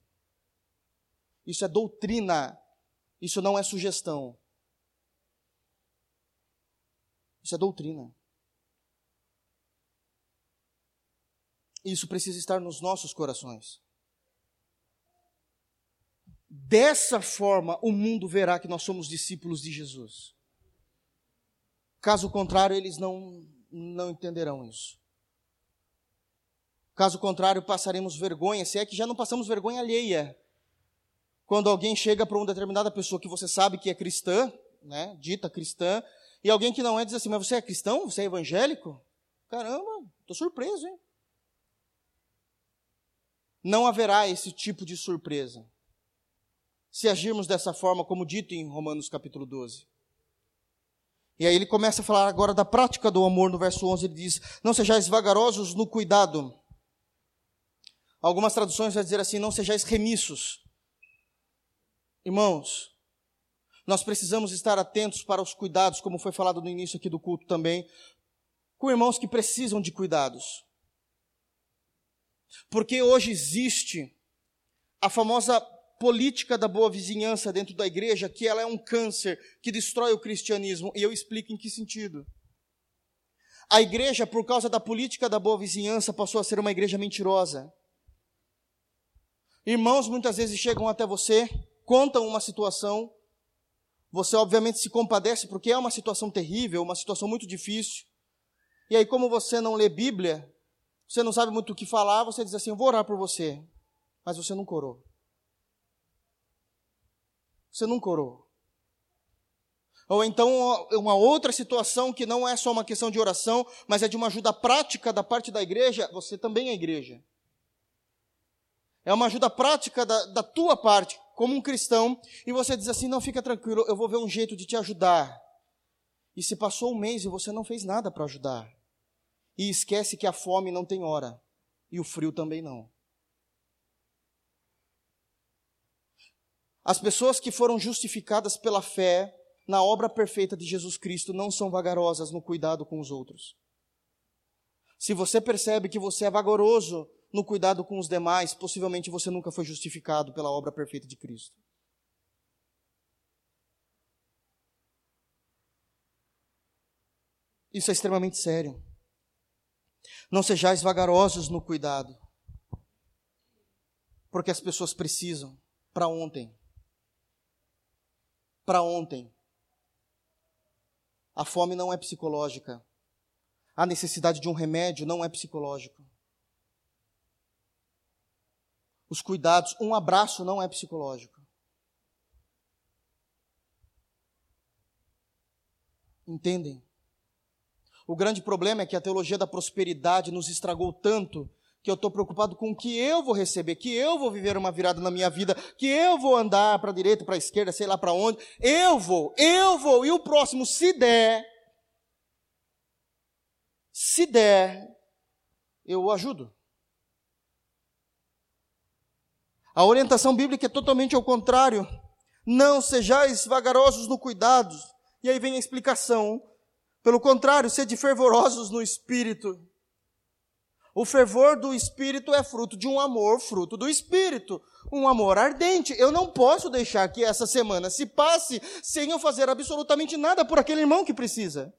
Isso é doutrina, isso não é sugestão. Isso é doutrina. Isso precisa estar nos nossos corações. Dessa forma, o mundo verá que nós somos discípulos de Jesus. Caso contrário, eles não, não entenderão isso. Caso contrário, passaremos vergonha, se é que já não passamos vergonha alheia. Quando alguém chega para uma determinada pessoa que você sabe que é cristã, né, dita cristã, e alguém que não é diz assim: Mas você é cristão? Você é evangélico? Caramba, estou surpreso, hein? Não haverá esse tipo de surpresa se agirmos dessa forma, como dito em Romanos capítulo 12. E aí ele começa a falar agora da prática do amor, no verso 11 ele diz: Não sejais vagarosos no cuidado. Algumas traduções vão dizer assim: Não sejais remissos. Irmãos, Nós precisamos estar atentos para os cuidados, como foi falado no início aqui do culto também, com irmãos que precisam de cuidados. Porque hoje existe a famosa política da boa vizinhança dentro da igreja, que ela é um câncer que destrói o cristianismo, e eu explico em que sentido. A igreja, por causa da política da boa vizinhança, passou a ser uma igreja mentirosa. Irmãos muitas vezes chegam até você, contam uma situação, você obviamente se compadece porque é uma situação terrível, uma situação muito difícil. E aí, como você não lê Bíblia, você não sabe muito o que falar, você diz assim: Eu vou orar por você. Mas você não corou. Você não corou. Ou então uma outra situação que não é só uma questão de oração, mas é de uma ajuda prática da parte da igreja, você também é igreja. É uma ajuda prática da, da tua parte, como um cristão, e você diz assim: não, fica tranquilo, eu vou ver um jeito de te ajudar. E se passou um mês e você não fez nada para ajudar, e esquece que a fome não tem hora, e o frio também não. As pessoas que foram justificadas pela fé na obra perfeita de Jesus Cristo não são vagarosas no cuidado com os outros. Se você percebe que você é vagaroso no cuidado com os demais, possivelmente você nunca foi justificado pela obra perfeita de Cristo. Isso é extremamente sério. Não sejais vagarosos no cuidado, porque as pessoas precisam para ontem. Para ontem. A fome não é psicológica. A necessidade de um remédio não é psicológico. os cuidados, um abraço não é psicológico. Entendem? O grande problema é que a teologia da prosperidade nos estragou tanto que eu estou preocupado com o que eu vou receber, que eu vou viver uma virada na minha vida, que eu vou andar para a direita, para a esquerda, sei lá para onde. Eu vou, eu vou, e o próximo, se der, se der, eu o ajudo. A orientação bíblica é totalmente ao contrário. Não sejais vagarosos no cuidado. E aí vem a explicação. Pelo contrário, sede fervorosos no espírito. O fervor do espírito é fruto de um amor, fruto do espírito. Um amor ardente. Eu não posso deixar que essa semana se passe sem eu fazer absolutamente nada por aquele irmão que precisa.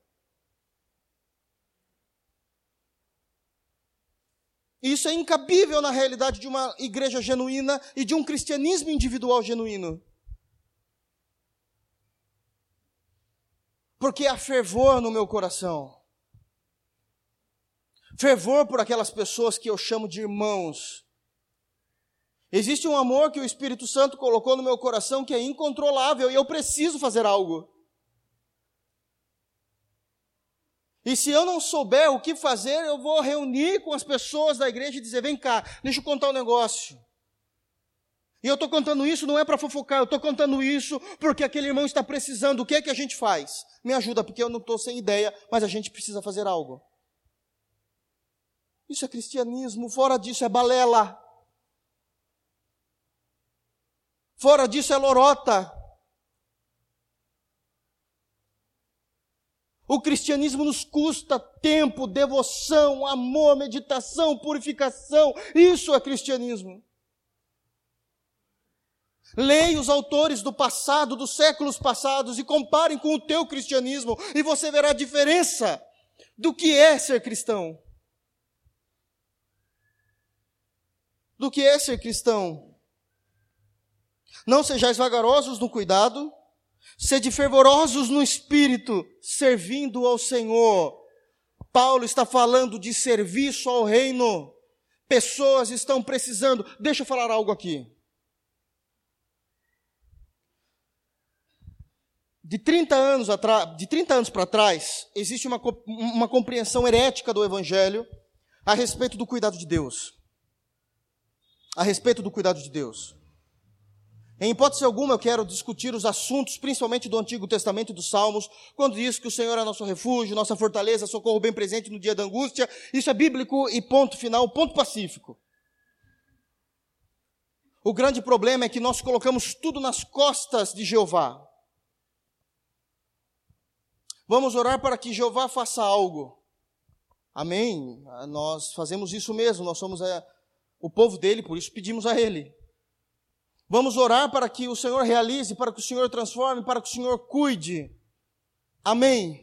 Isso é incabível na realidade de uma igreja genuína e de um cristianismo individual genuíno. Porque há fervor no meu coração. Fervor por aquelas pessoas que eu chamo de irmãos. Existe um amor que o Espírito Santo colocou no meu coração que é incontrolável e eu preciso fazer algo. E se eu não souber o que fazer, eu vou reunir com as pessoas da igreja e dizer: vem cá, deixa eu contar um negócio. E eu estou contando isso não é para fofocar, eu estou contando isso porque aquele irmão está precisando. O que é que a gente faz? Me ajuda, porque eu não estou sem ideia, mas a gente precisa fazer algo. Isso é cristianismo, fora disso é balela. Fora disso é lorota. O cristianismo nos custa tempo, devoção, amor, meditação, purificação. Isso é cristianismo. Leia os autores do passado, dos séculos passados, e comparem com o teu cristianismo, e você verá a diferença do que é ser cristão. Do que é ser cristão. Não sejais vagarosos no cuidado, Sede fervorosos no espírito, servindo ao Senhor. Paulo está falando de serviço ao reino. Pessoas estão precisando. Deixa eu falar algo aqui. De 30 anos atrás, de 30 anos para trás, existe uma, uma compreensão herética do evangelho a respeito do cuidado de Deus. A respeito do cuidado de Deus. Em hipótese alguma, eu quero discutir os assuntos, principalmente do Antigo Testamento e dos Salmos, quando diz que o Senhor é nosso refúgio, nossa fortaleza, socorro bem presente no dia da angústia. Isso é bíblico e ponto final, ponto pacífico. O grande problema é que nós colocamos tudo nas costas de Jeová. Vamos orar para que Jeová faça algo. Amém? Nós fazemos isso mesmo, nós somos a, o povo dele, por isso pedimos a ele. Vamos orar para que o Senhor realize, para que o Senhor transforme, para que o Senhor cuide. Amém.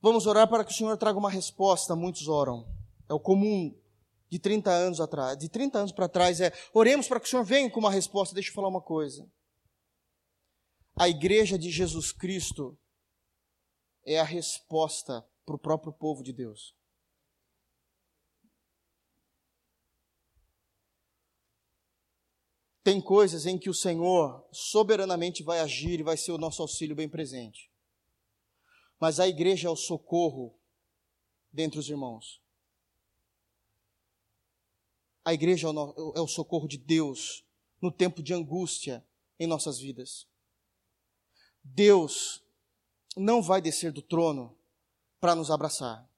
Vamos orar para que o Senhor traga uma resposta. Muitos oram. É o comum de 30 anos atrás. De 30 anos para trás é: oremos para que o Senhor venha com uma resposta. Deixa eu falar uma coisa. A igreja de Jesus Cristo é a resposta para o próprio povo de Deus. Tem coisas em que o Senhor soberanamente vai agir e vai ser o nosso auxílio bem presente. Mas a igreja é o socorro dentre os irmãos. A igreja é o, é socorro de Deus no tempo de angústia em nossas vidas. Deus não vai descer do trono para nos abraçar.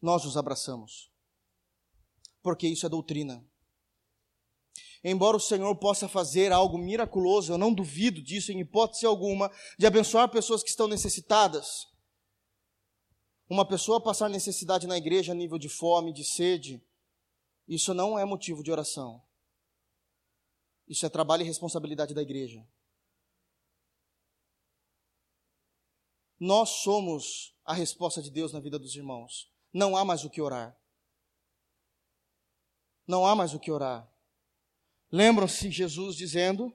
Nós nos abraçamos. Porque isso é doutrina. Embora o Senhor possa fazer algo miraculoso, eu não duvido disso em hipótese alguma, de abençoar pessoas que estão necessitadas. Uma pessoa passar necessidade na igreja a nível de fome, de sede, isso não é motivo de oração. Isso é trabalho e responsabilidade da igreja. Nós somos a resposta de Deus na vida dos irmãos. Não há mais o que orar. Não há mais o que orar. Lembram-se Jesus dizendo: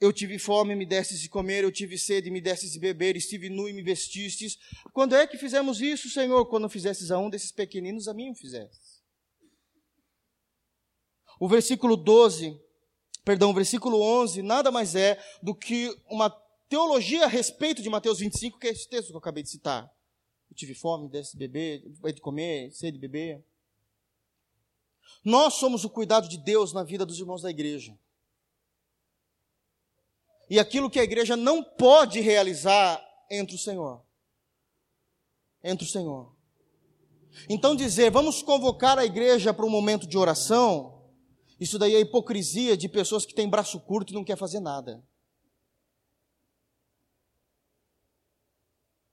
Eu tive fome, me destes de comer, eu tive sede, me destes de beber, estive nu e me vestistes. Quando é que fizemos isso, Senhor? Quando fizestes a um desses pequeninos, a mim o fizestes. O versículo 12, perdão, o versículo 11, nada mais é do que uma teologia a respeito de Mateus 25, que é esse texto que eu acabei de citar. Eu tive fome, me destes de beber, de comer, sede de beber. Nós somos o cuidado de Deus na vida dos irmãos da igreja. E aquilo que a igreja não pode realizar entre o Senhor. Entre o Senhor. Então dizer, vamos convocar a igreja para um momento de oração, isso daí é hipocrisia de pessoas que têm braço curto e não quer fazer nada.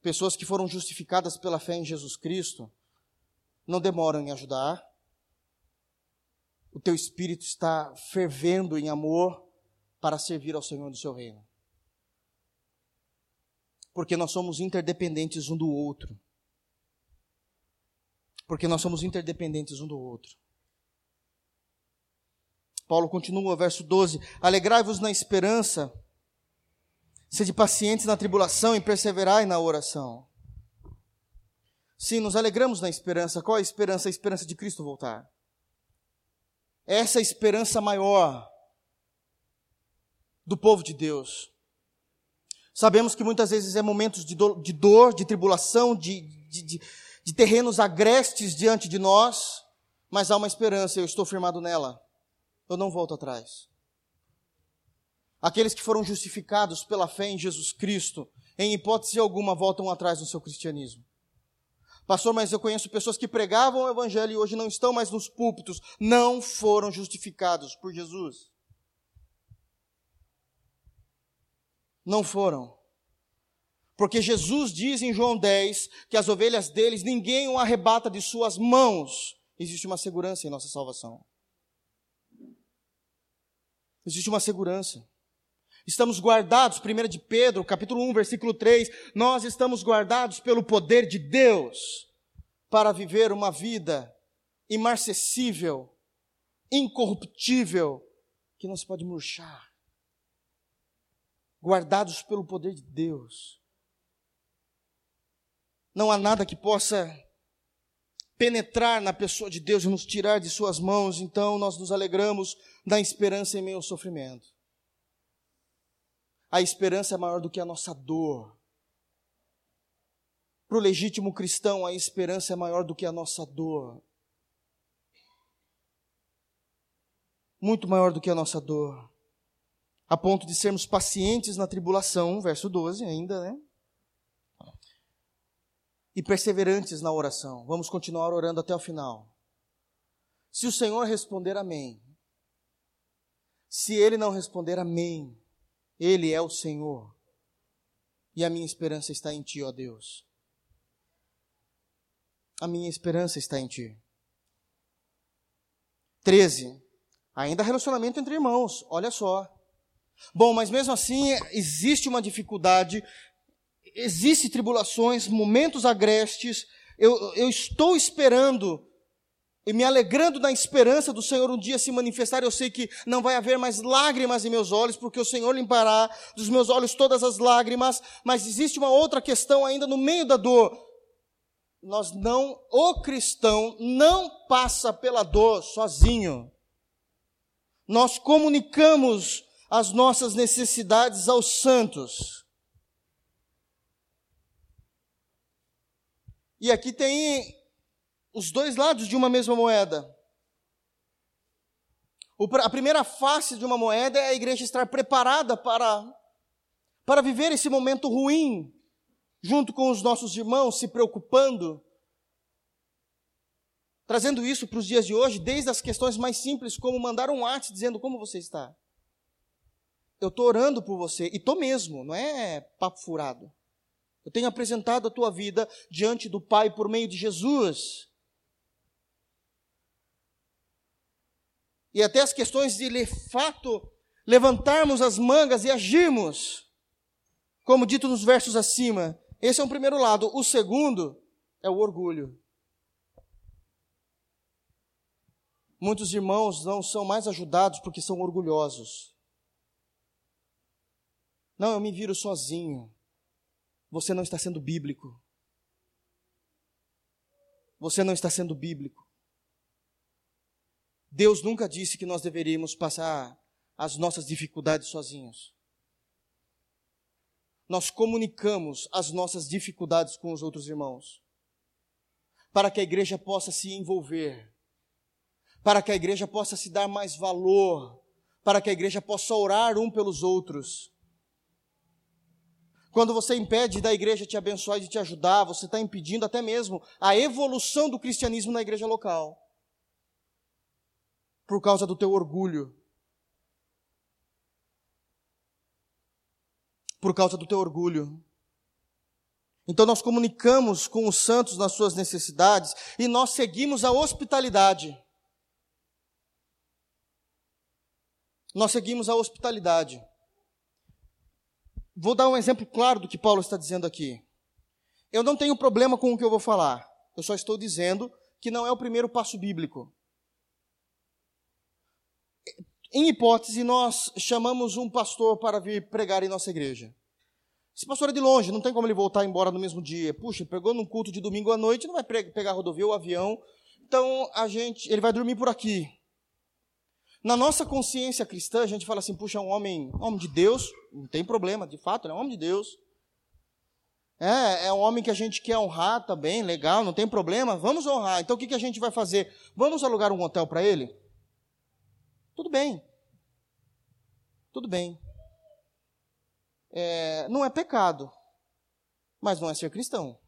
Pessoas que foram justificadas pela fé em Jesus Cristo não demoram em ajudar, o teu espírito está fervendo em amor para servir ao Senhor do seu reino. Porque nós somos interdependentes um do outro. Porque nós somos interdependentes um do outro. Paulo continua, verso 12: Alegrai-vos na esperança, sede pacientes na tribulação e perseverai na oração. Sim, nos alegramos na esperança. Qual a esperança? A esperança de Cristo voltar essa esperança maior do povo de Deus. Sabemos que muitas vezes é momentos de, de dor, de tribulação, de, de, de, de terrenos agrestes diante de nós, mas há uma esperança, eu estou firmado nela. Eu não volto atrás. Aqueles que foram justificados pela fé em Jesus Cristo, em hipótese alguma, voltam atrás no seu cristianismo. Pastor, mas eu conheço pessoas que pregavam o evangelho e hoje não estão mais nos púlpitos, não foram justificados por Jesus. Não foram. Porque Jesus diz em João 10 que as ovelhas deles ninguém o arrebata de suas mãos. Existe uma segurança em nossa salvação. Existe uma segurança. Estamos guardados, 1 de Pedro, capítulo 1, versículo 3, nós estamos guardados pelo poder de Deus para viver uma vida imarcessível, incorruptível, que não se pode murchar. Guardados pelo poder de Deus. Não há nada que possa penetrar na pessoa de Deus e nos tirar de suas mãos, então nós nos alegramos na esperança em meio ao sofrimento. A esperança é maior do que a nossa dor. Para o legítimo cristão, a esperança é maior do que a nossa dor. Muito maior do que a nossa dor. A ponto de sermos pacientes na tribulação, verso 12 ainda, né? E perseverantes na oração. Vamos continuar orando até o final. Se o Senhor responder amém, se ele não responder amém, Ele é o Senhor. E a minha esperança está em Ti, ó Deus. A minha esperança está em Ti. 13. Ainda relacionamento entre irmãos, olha só. Bom, mas mesmo assim existe uma dificuldade, existe tribulações, momentos agrestes. Eu, eu estou esperando e me alegrando na esperança do Senhor um dia se manifestar. Eu sei que não vai haver mais lágrimas em meus olhos, porque o Senhor limpará dos meus olhos todas as lágrimas. Mas existe uma outra questão ainda no meio da dor. Nós não, o cristão não passa pela dor sozinho. Nós comunicamos as nossas necessidades aos santos. E aqui tem os dois lados de uma mesma moeda. A primeira face de uma moeda é a igreja estar preparada para, para viver esse momento ruim, junto com os nossos irmãos, se preocupando, trazendo isso para os dias de hoje, desde as questões mais simples, como mandar um WhatsApp dizendo como você está. Eu estou orando por você, e estou mesmo, não é papo furado. Eu tenho apresentado a tua vida diante do Pai por meio de Jesus. E até as questões de, de fato, levantarmos as mangas e agirmos, como dito nos versos acima. Esse é o primeiro lado. O segundo é o orgulho. Muitos irmãos não são mais ajudados porque são orgulhosos. Não, eu me viro sozinho. Você não está sendo bíblico. Você não está sendo bíblico. Deus nunca disse que nós deveríamos passar as nossas dificuldades sozinhos. Nós comunicamos as nossas dificuldades com os outros irmãos, para que a igreja possa se envolver, para que a igreja possa se dar mais valor, para que a igreja possa orar um pelos outros. Quando você impede da igreja te abençoar e de te ajudar, você está impedindo até mesmo a evolução do cristianismo na igreja local. Por causa do teu orgulho. Por causa do teu orgulho. Então nós comunicamos com os santos nas suas necessidades e nós seguimos a hospitalidade. Nós seguimos a hospitalidade. Vou dar um exemplo claro do que Paulo está dizendo aqui. Eu não tenho problema com o que eu vou falar. Eu só estou dizendo que não é o primeiro passo bíblico. Em hipótese, nós chamamos um pastor para vir pregar em nossa igreja. Esse pastor é de longe, não tem como ele voltar embora no mesmo dia. Puxa, pegou num culto de domingo à noite, não vai pegar rodovia ou avião. Então, a gente, ele vai dormir por aqui. Na nossa consciência cristã, a gente fala assim, puxa, um homem, homem de Deus, não tem problema, de fato, é um homem de Deus. É, é um homem que a gente quer honrar também, legal, não tem problema, vamos honrar. Então o que, que a gente vai fazer? Vamos alugar um hotel para ele? Tudo bem. Tudo bem. É, não é pecado, mas não é ser cristão.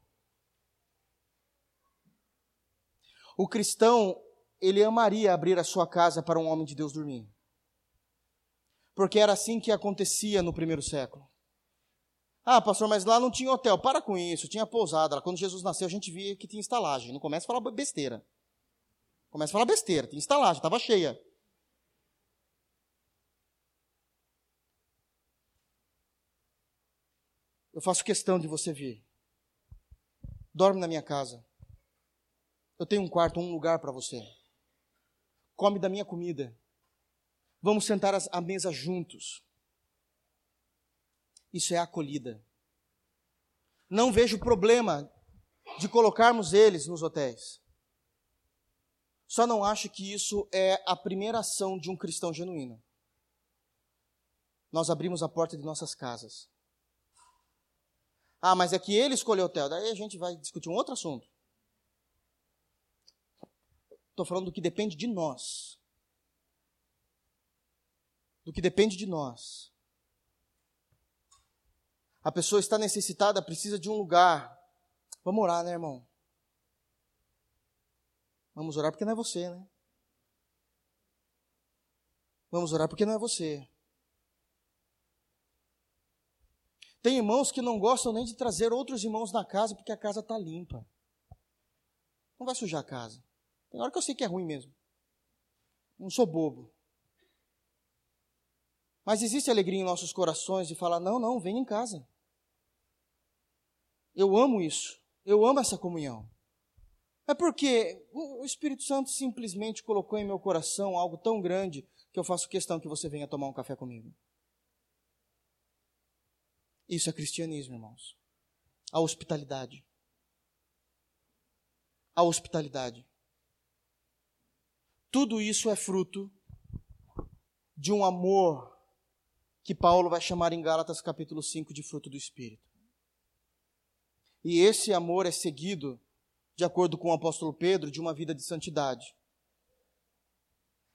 O cristão, ele amaria abrir a sua casa para um homem de Deus dormir. Porque era assim que acontecia no primeiro século. Ah, pastor, mas lá não tinha hotel. Para com isso, tinha pousada. Quando Jesus nasceu, a gente via que tinha estalagem. Não começa a falar besteira. Começa a falar besteira. Tinha estalagem, estava cheia. Eu faço questão de você vir. Dorme na minha casa. Eu tenho um quarto, um lugar para você come da minha comida. Vamos sentar à mesa juntos. Isso é acolhida. Não vejo problema de colocarmos eles nos hotéis. Só não acho que isso é a primeira ação de um cristão genuíno. Nós abrimos a porta de nossas casas. Ah, mas é que ele escolheu o hotel. Daí a gente vai discutir um outro assunto. Estou falando do que depende de nós. Do que depende de nós. A pessoa está necessitada, precisa de um lugar. Vamos orar, né, irmão? Vamos orar porque não é você, né? Vamos orar porque não é você. Tem irmãos que não gostam nem de trazer outros irmãos na casa porque a casa está limpa. Não vai sujar a casa. Tem hora que eu sei que é ruim mesmo. Não sou bobo. Mas existe alegria em nossos corações de falar: não, não, vem em casa. Eu amo isso. Eu amo essa comunhão. É porque o Espírito Santo simplesmente colocou em meu coração algo tão grande que eu faço questão que você venha tomar um café comigo. Isso é cristianismo, irmãos. A hospitalidade. A hospitalidade. Tudo isso é fruto de um amor que Paulo vai chamar em Gálatas capítulo 5 de fruto do Espírito. E esse amor é seguido, de acordo com o apóstolo Pedro, de uma vida de santidade.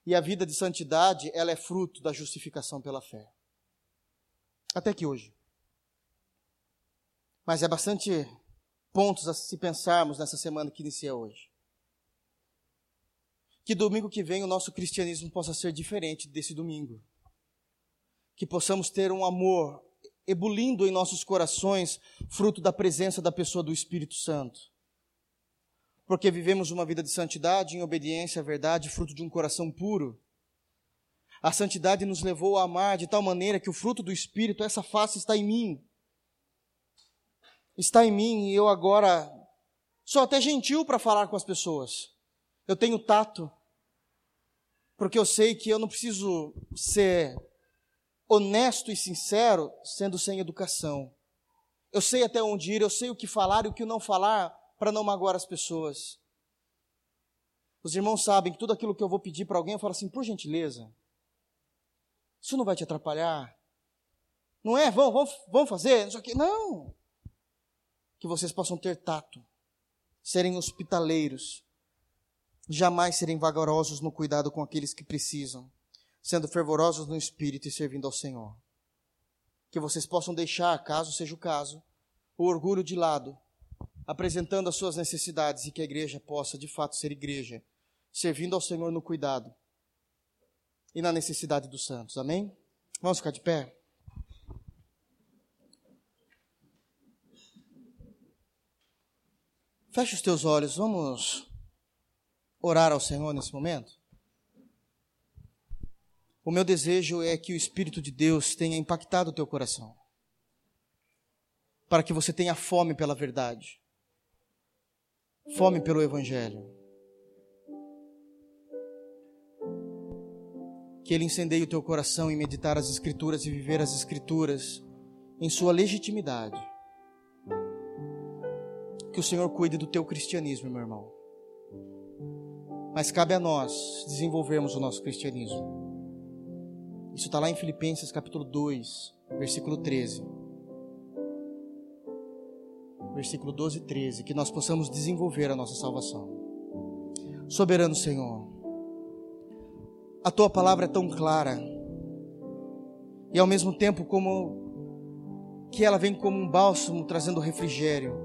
E a vida de santidade, ela é fruto da justificação pela fé. Até que hoje. Mas é bastante pontos a se pensarmos nessa semana que inicia hoje. Que domingo que vem o nosso cristianismo possa ser diferente desse domingo. Que possamos ter um amor ebulindo em nossos corações, fruto da presença da pessoa do Espírito Santo. Porque vivemos uma vida de santidade, em obediência à verdade, fruto de um coração puro. A santidade nos levou a amar de tal maneira que o fruto do Espírito, essa face está em mim. Está em mim e eu agora sou até gentil para falar com as pessoas. Eu tenho tato, porque eu sei que eu não preciso ser honesto e sincero sendo sem educação. Eu sei até onde ir, eu sei o que falar e o que não falar para não magoar as pessoas. Os irmãos sabem que tudo aquilo que eu vou pedir para alguém, eu falo assim, por gentileza, isso não vai te atrapalhar? Não é? Vamos, vamos, vamos fazer? Não. Que vocês possam ter tato, serem hospitaleiros, jamais serem vagarosos no cuidado com aqueles que precisam sendo fervorosos no espírito e servindo ao Senhor. Que vocês possam deixar, caso seja o caso, o orgulho de lado, apresentando as suas necessidades e que a igreja possa de fato ser igreja, servindo ao Senhor no cuidado e na necessidade dos santos. Amém? Vamos ficar de pé? Feche os teus olhos, vamos orar ao Senhor nesse momento? O meu desejo é que o Espírito de Deus tenha impactado o teu coração. Para que você tenha fome pela verdade. Fome pelo Evangelho. Que Ele incendeie o teu coração em meditar as Escrituras e viver as Escrituras em sua legitimidade. Que o Senhor cuide do teu cristianismo, meu irmão. Mas cabe a nós desenvolvermos o nosso cristianismo. Isso está lá em Filipenses capítulo 2, versículo 13. Versículo 12 e 13. Que nós possamos desenvolver a nossa salvação. Soberano Senhor, a tua palavra é tão clara, e ao mesmo tempo como que ela vem como um bálsamo trazendo refrigério,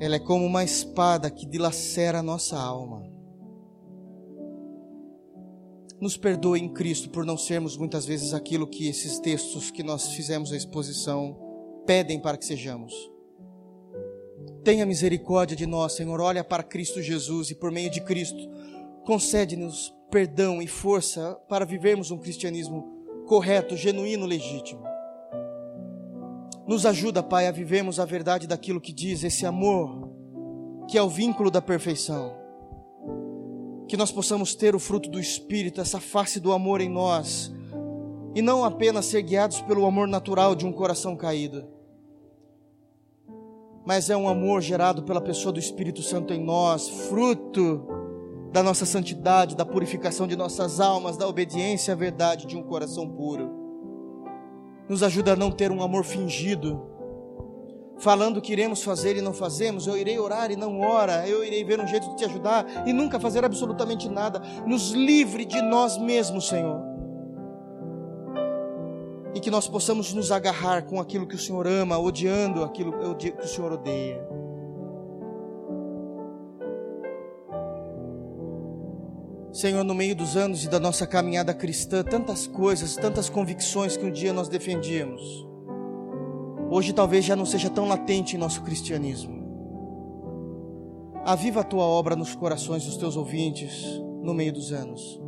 ela é como uma espada que dilacera a nossa alma. Nos perdoe em Cristo por não sermos muitas vezes aquilo que esses textos que nós fizemos a exposição pedem para que sejamos. Tenha misericórdia de nós, Senhor. Olha para Cristo Jesus e por meio de Cristo, concede-nos perdão e força para vivermos um cristianismo correto, genuíno, legítimo. Nos ajuda, Pai, a vivermos a verdade daquilo que diz esse amor, que é o vínculo da perfeição que nós possamos ter o fruto do Espírito, essa face do amor em nós, e não apenas ser guiados pelo amor natural de um coração caído, mas é um amor gerado pela pessoa do Espírito Santo em nós, fruto da nossa santidade, da purificação de nossas almas, da obediência à verdade de um coração puro. Nos ajuda a não ter um amor fingido, falando que iremos fazer e não fazemos, eu irei orar e não ora, eu irei ver um jeito de te ajudar e nunca fazer absolutamente nada. Nos livre de nós mesmos, Senhor. E que nós possamos nos agarrar com aquilo que o Senhor ama, odiando aquilo que o Senhor odeia. Senhor, no meio dos anos e da nossa caminhada cristã, tantas coisas, tantas convicções que um dia nós defendíamos hoje talvez já não seja tão latente em nosso cristianismo. Aviva a tua obra nos corações dos teus ouvintes no meio dos anos.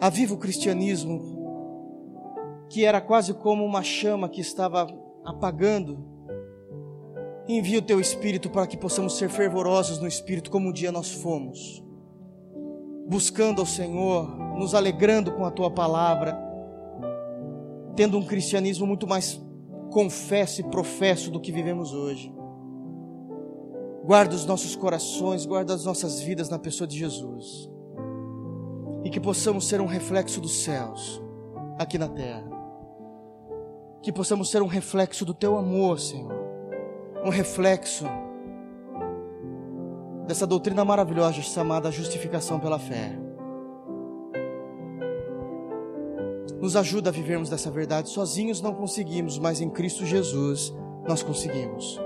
Aviva o cristianismo que era quase como uma chama que estava apagando. Envia o teu espírito para que possamos ser fervorosos no espírito, como um dia nós fomos, buscando ao Senhor, nos alegrando com a tua palavra, tendo um cristianismo muito mais confesso e professo do que vivemos hoje. Guarda os nossos corações, guarda as nossas vidas na pessoa de Jesus. E que possamos ser um reflexo dos céus aqui na terra que possamos ser um reflexo do teu amor, Senhor, um reflexo dessa doutrina maravilhosa chamada justificação pela fé. Nos ajuda a vivermos dessa verdade. Sozinhos não conseguimos, mas em Cristo Jesus nós conseguimos.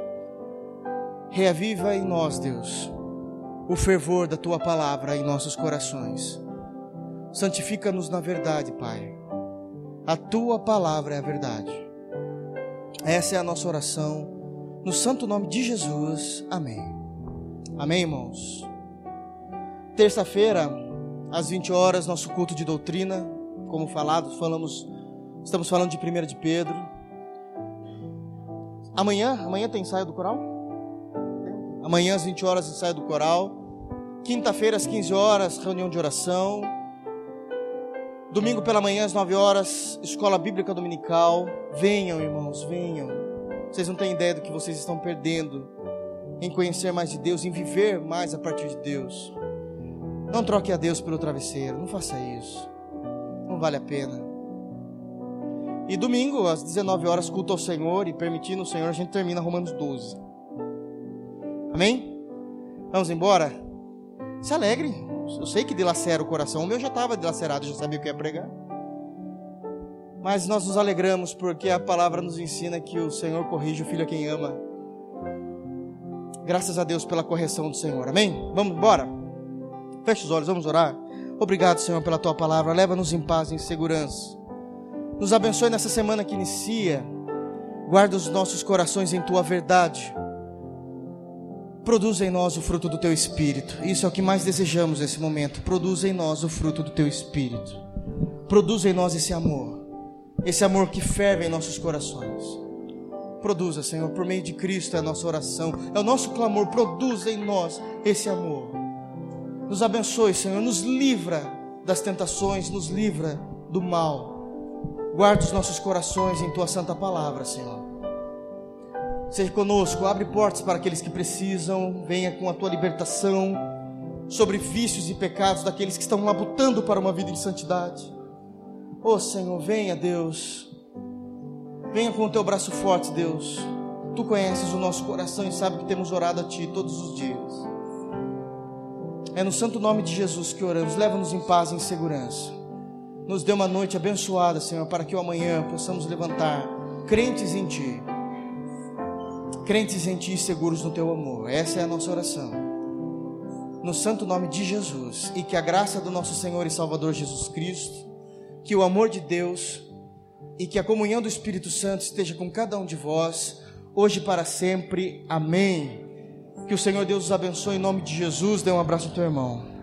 Reaviva em nós, Deus, o fervor da tua palavra em nossos corações. Santifica-nos na verdade, Pai. A tua palavra é a verdade. Essa é a nossa oração. No santo nome de Jesus. Amém. Amém, irmãos. Terça-feira, às 20 horas, nosso culto de doutrina. Como falado, falamos, estamos falando de 1 de Pedro. Amanhã, amanhã tem ensaio do coral? Amanhã às 20 horas ensaio do coral. Quinta-feira às 15 horas, reunião de oração. Domingo pela manhã, às 9 horas, escola bíblica dominical. Venham, irmãos, venham. Vocês não têm ideia do que vocês estão perdendo em conhecer mais de Deus, em viver mais a partir de Deus. Não troque a Deus pelo travesseiro, não faça isso. Não vale a pena. E domingo, às 19 horas, culto ao Senhor e permitindo o Senhor, a gente termina Romanos 12. Amém? Vamos embora? Se alegre. Eu sei que dilacera o coração. O meu já estava dilacerado, já sabia o que ia pregar. Mas nós nos alegramos porque a palavra nos ensina que o Senhor corrige o filho a quem ama. Graças a Deus pela correção do Senhor. Amém? Vamos embora? Feche os olhos, vamos orar. Obrigado, Senhor, pela tua palavra. Leva-nos em paz e em segurança. Nos abençoe nessa semana que inicia. Guarda os nossos corações em tua verdade Produza em nós o fruto do teu espírito. Isso é o que mais desejamos nesse momento. Produza em nós o fruto do teu espírito. Produza em nós esse amor. Esse amor que ferve em nossos corações. Produza, Senhor, por meio de Cristo é a nossa oração, é o nosso clamor. Produza em nós esse amor. Nos abençoe, Senhor, nos livra das tentações, nos livra do mal. Guarda os nossos corações em tua santa palavra, Senhor. Seja conosco, abre portas para aqueles que precisam, venha com a tua libertação sobre vícios e pecados daqueles que estão labutando para uma vida de santidade. Oh Senhor, venha, Deus. Venha com o teu braço forte, Deus. Tu conheces o nosso coração e sabe que temos orado a Ti todos os dias. É no santo nome de Jesus que oramos. Leva-nos em paz e em segurança. Nos dê uma noite abençoada, Senhor, para que o amanhã possamos levantar crentes em Ti crentes em Ti e seguros no Teu amor. Essa é a nossa oração. No santo nome de Jesus. E que a graça do nosso Senhor e Salvador Jesus Cristo, que o amor de Deus e que a comunhão do Espírito Santo esteja com cada um de vós, hoje e para sempre. Amém. Que o Senhor Deus os abençoe em nome de Jesus. Dê um abraço ao teu irmão.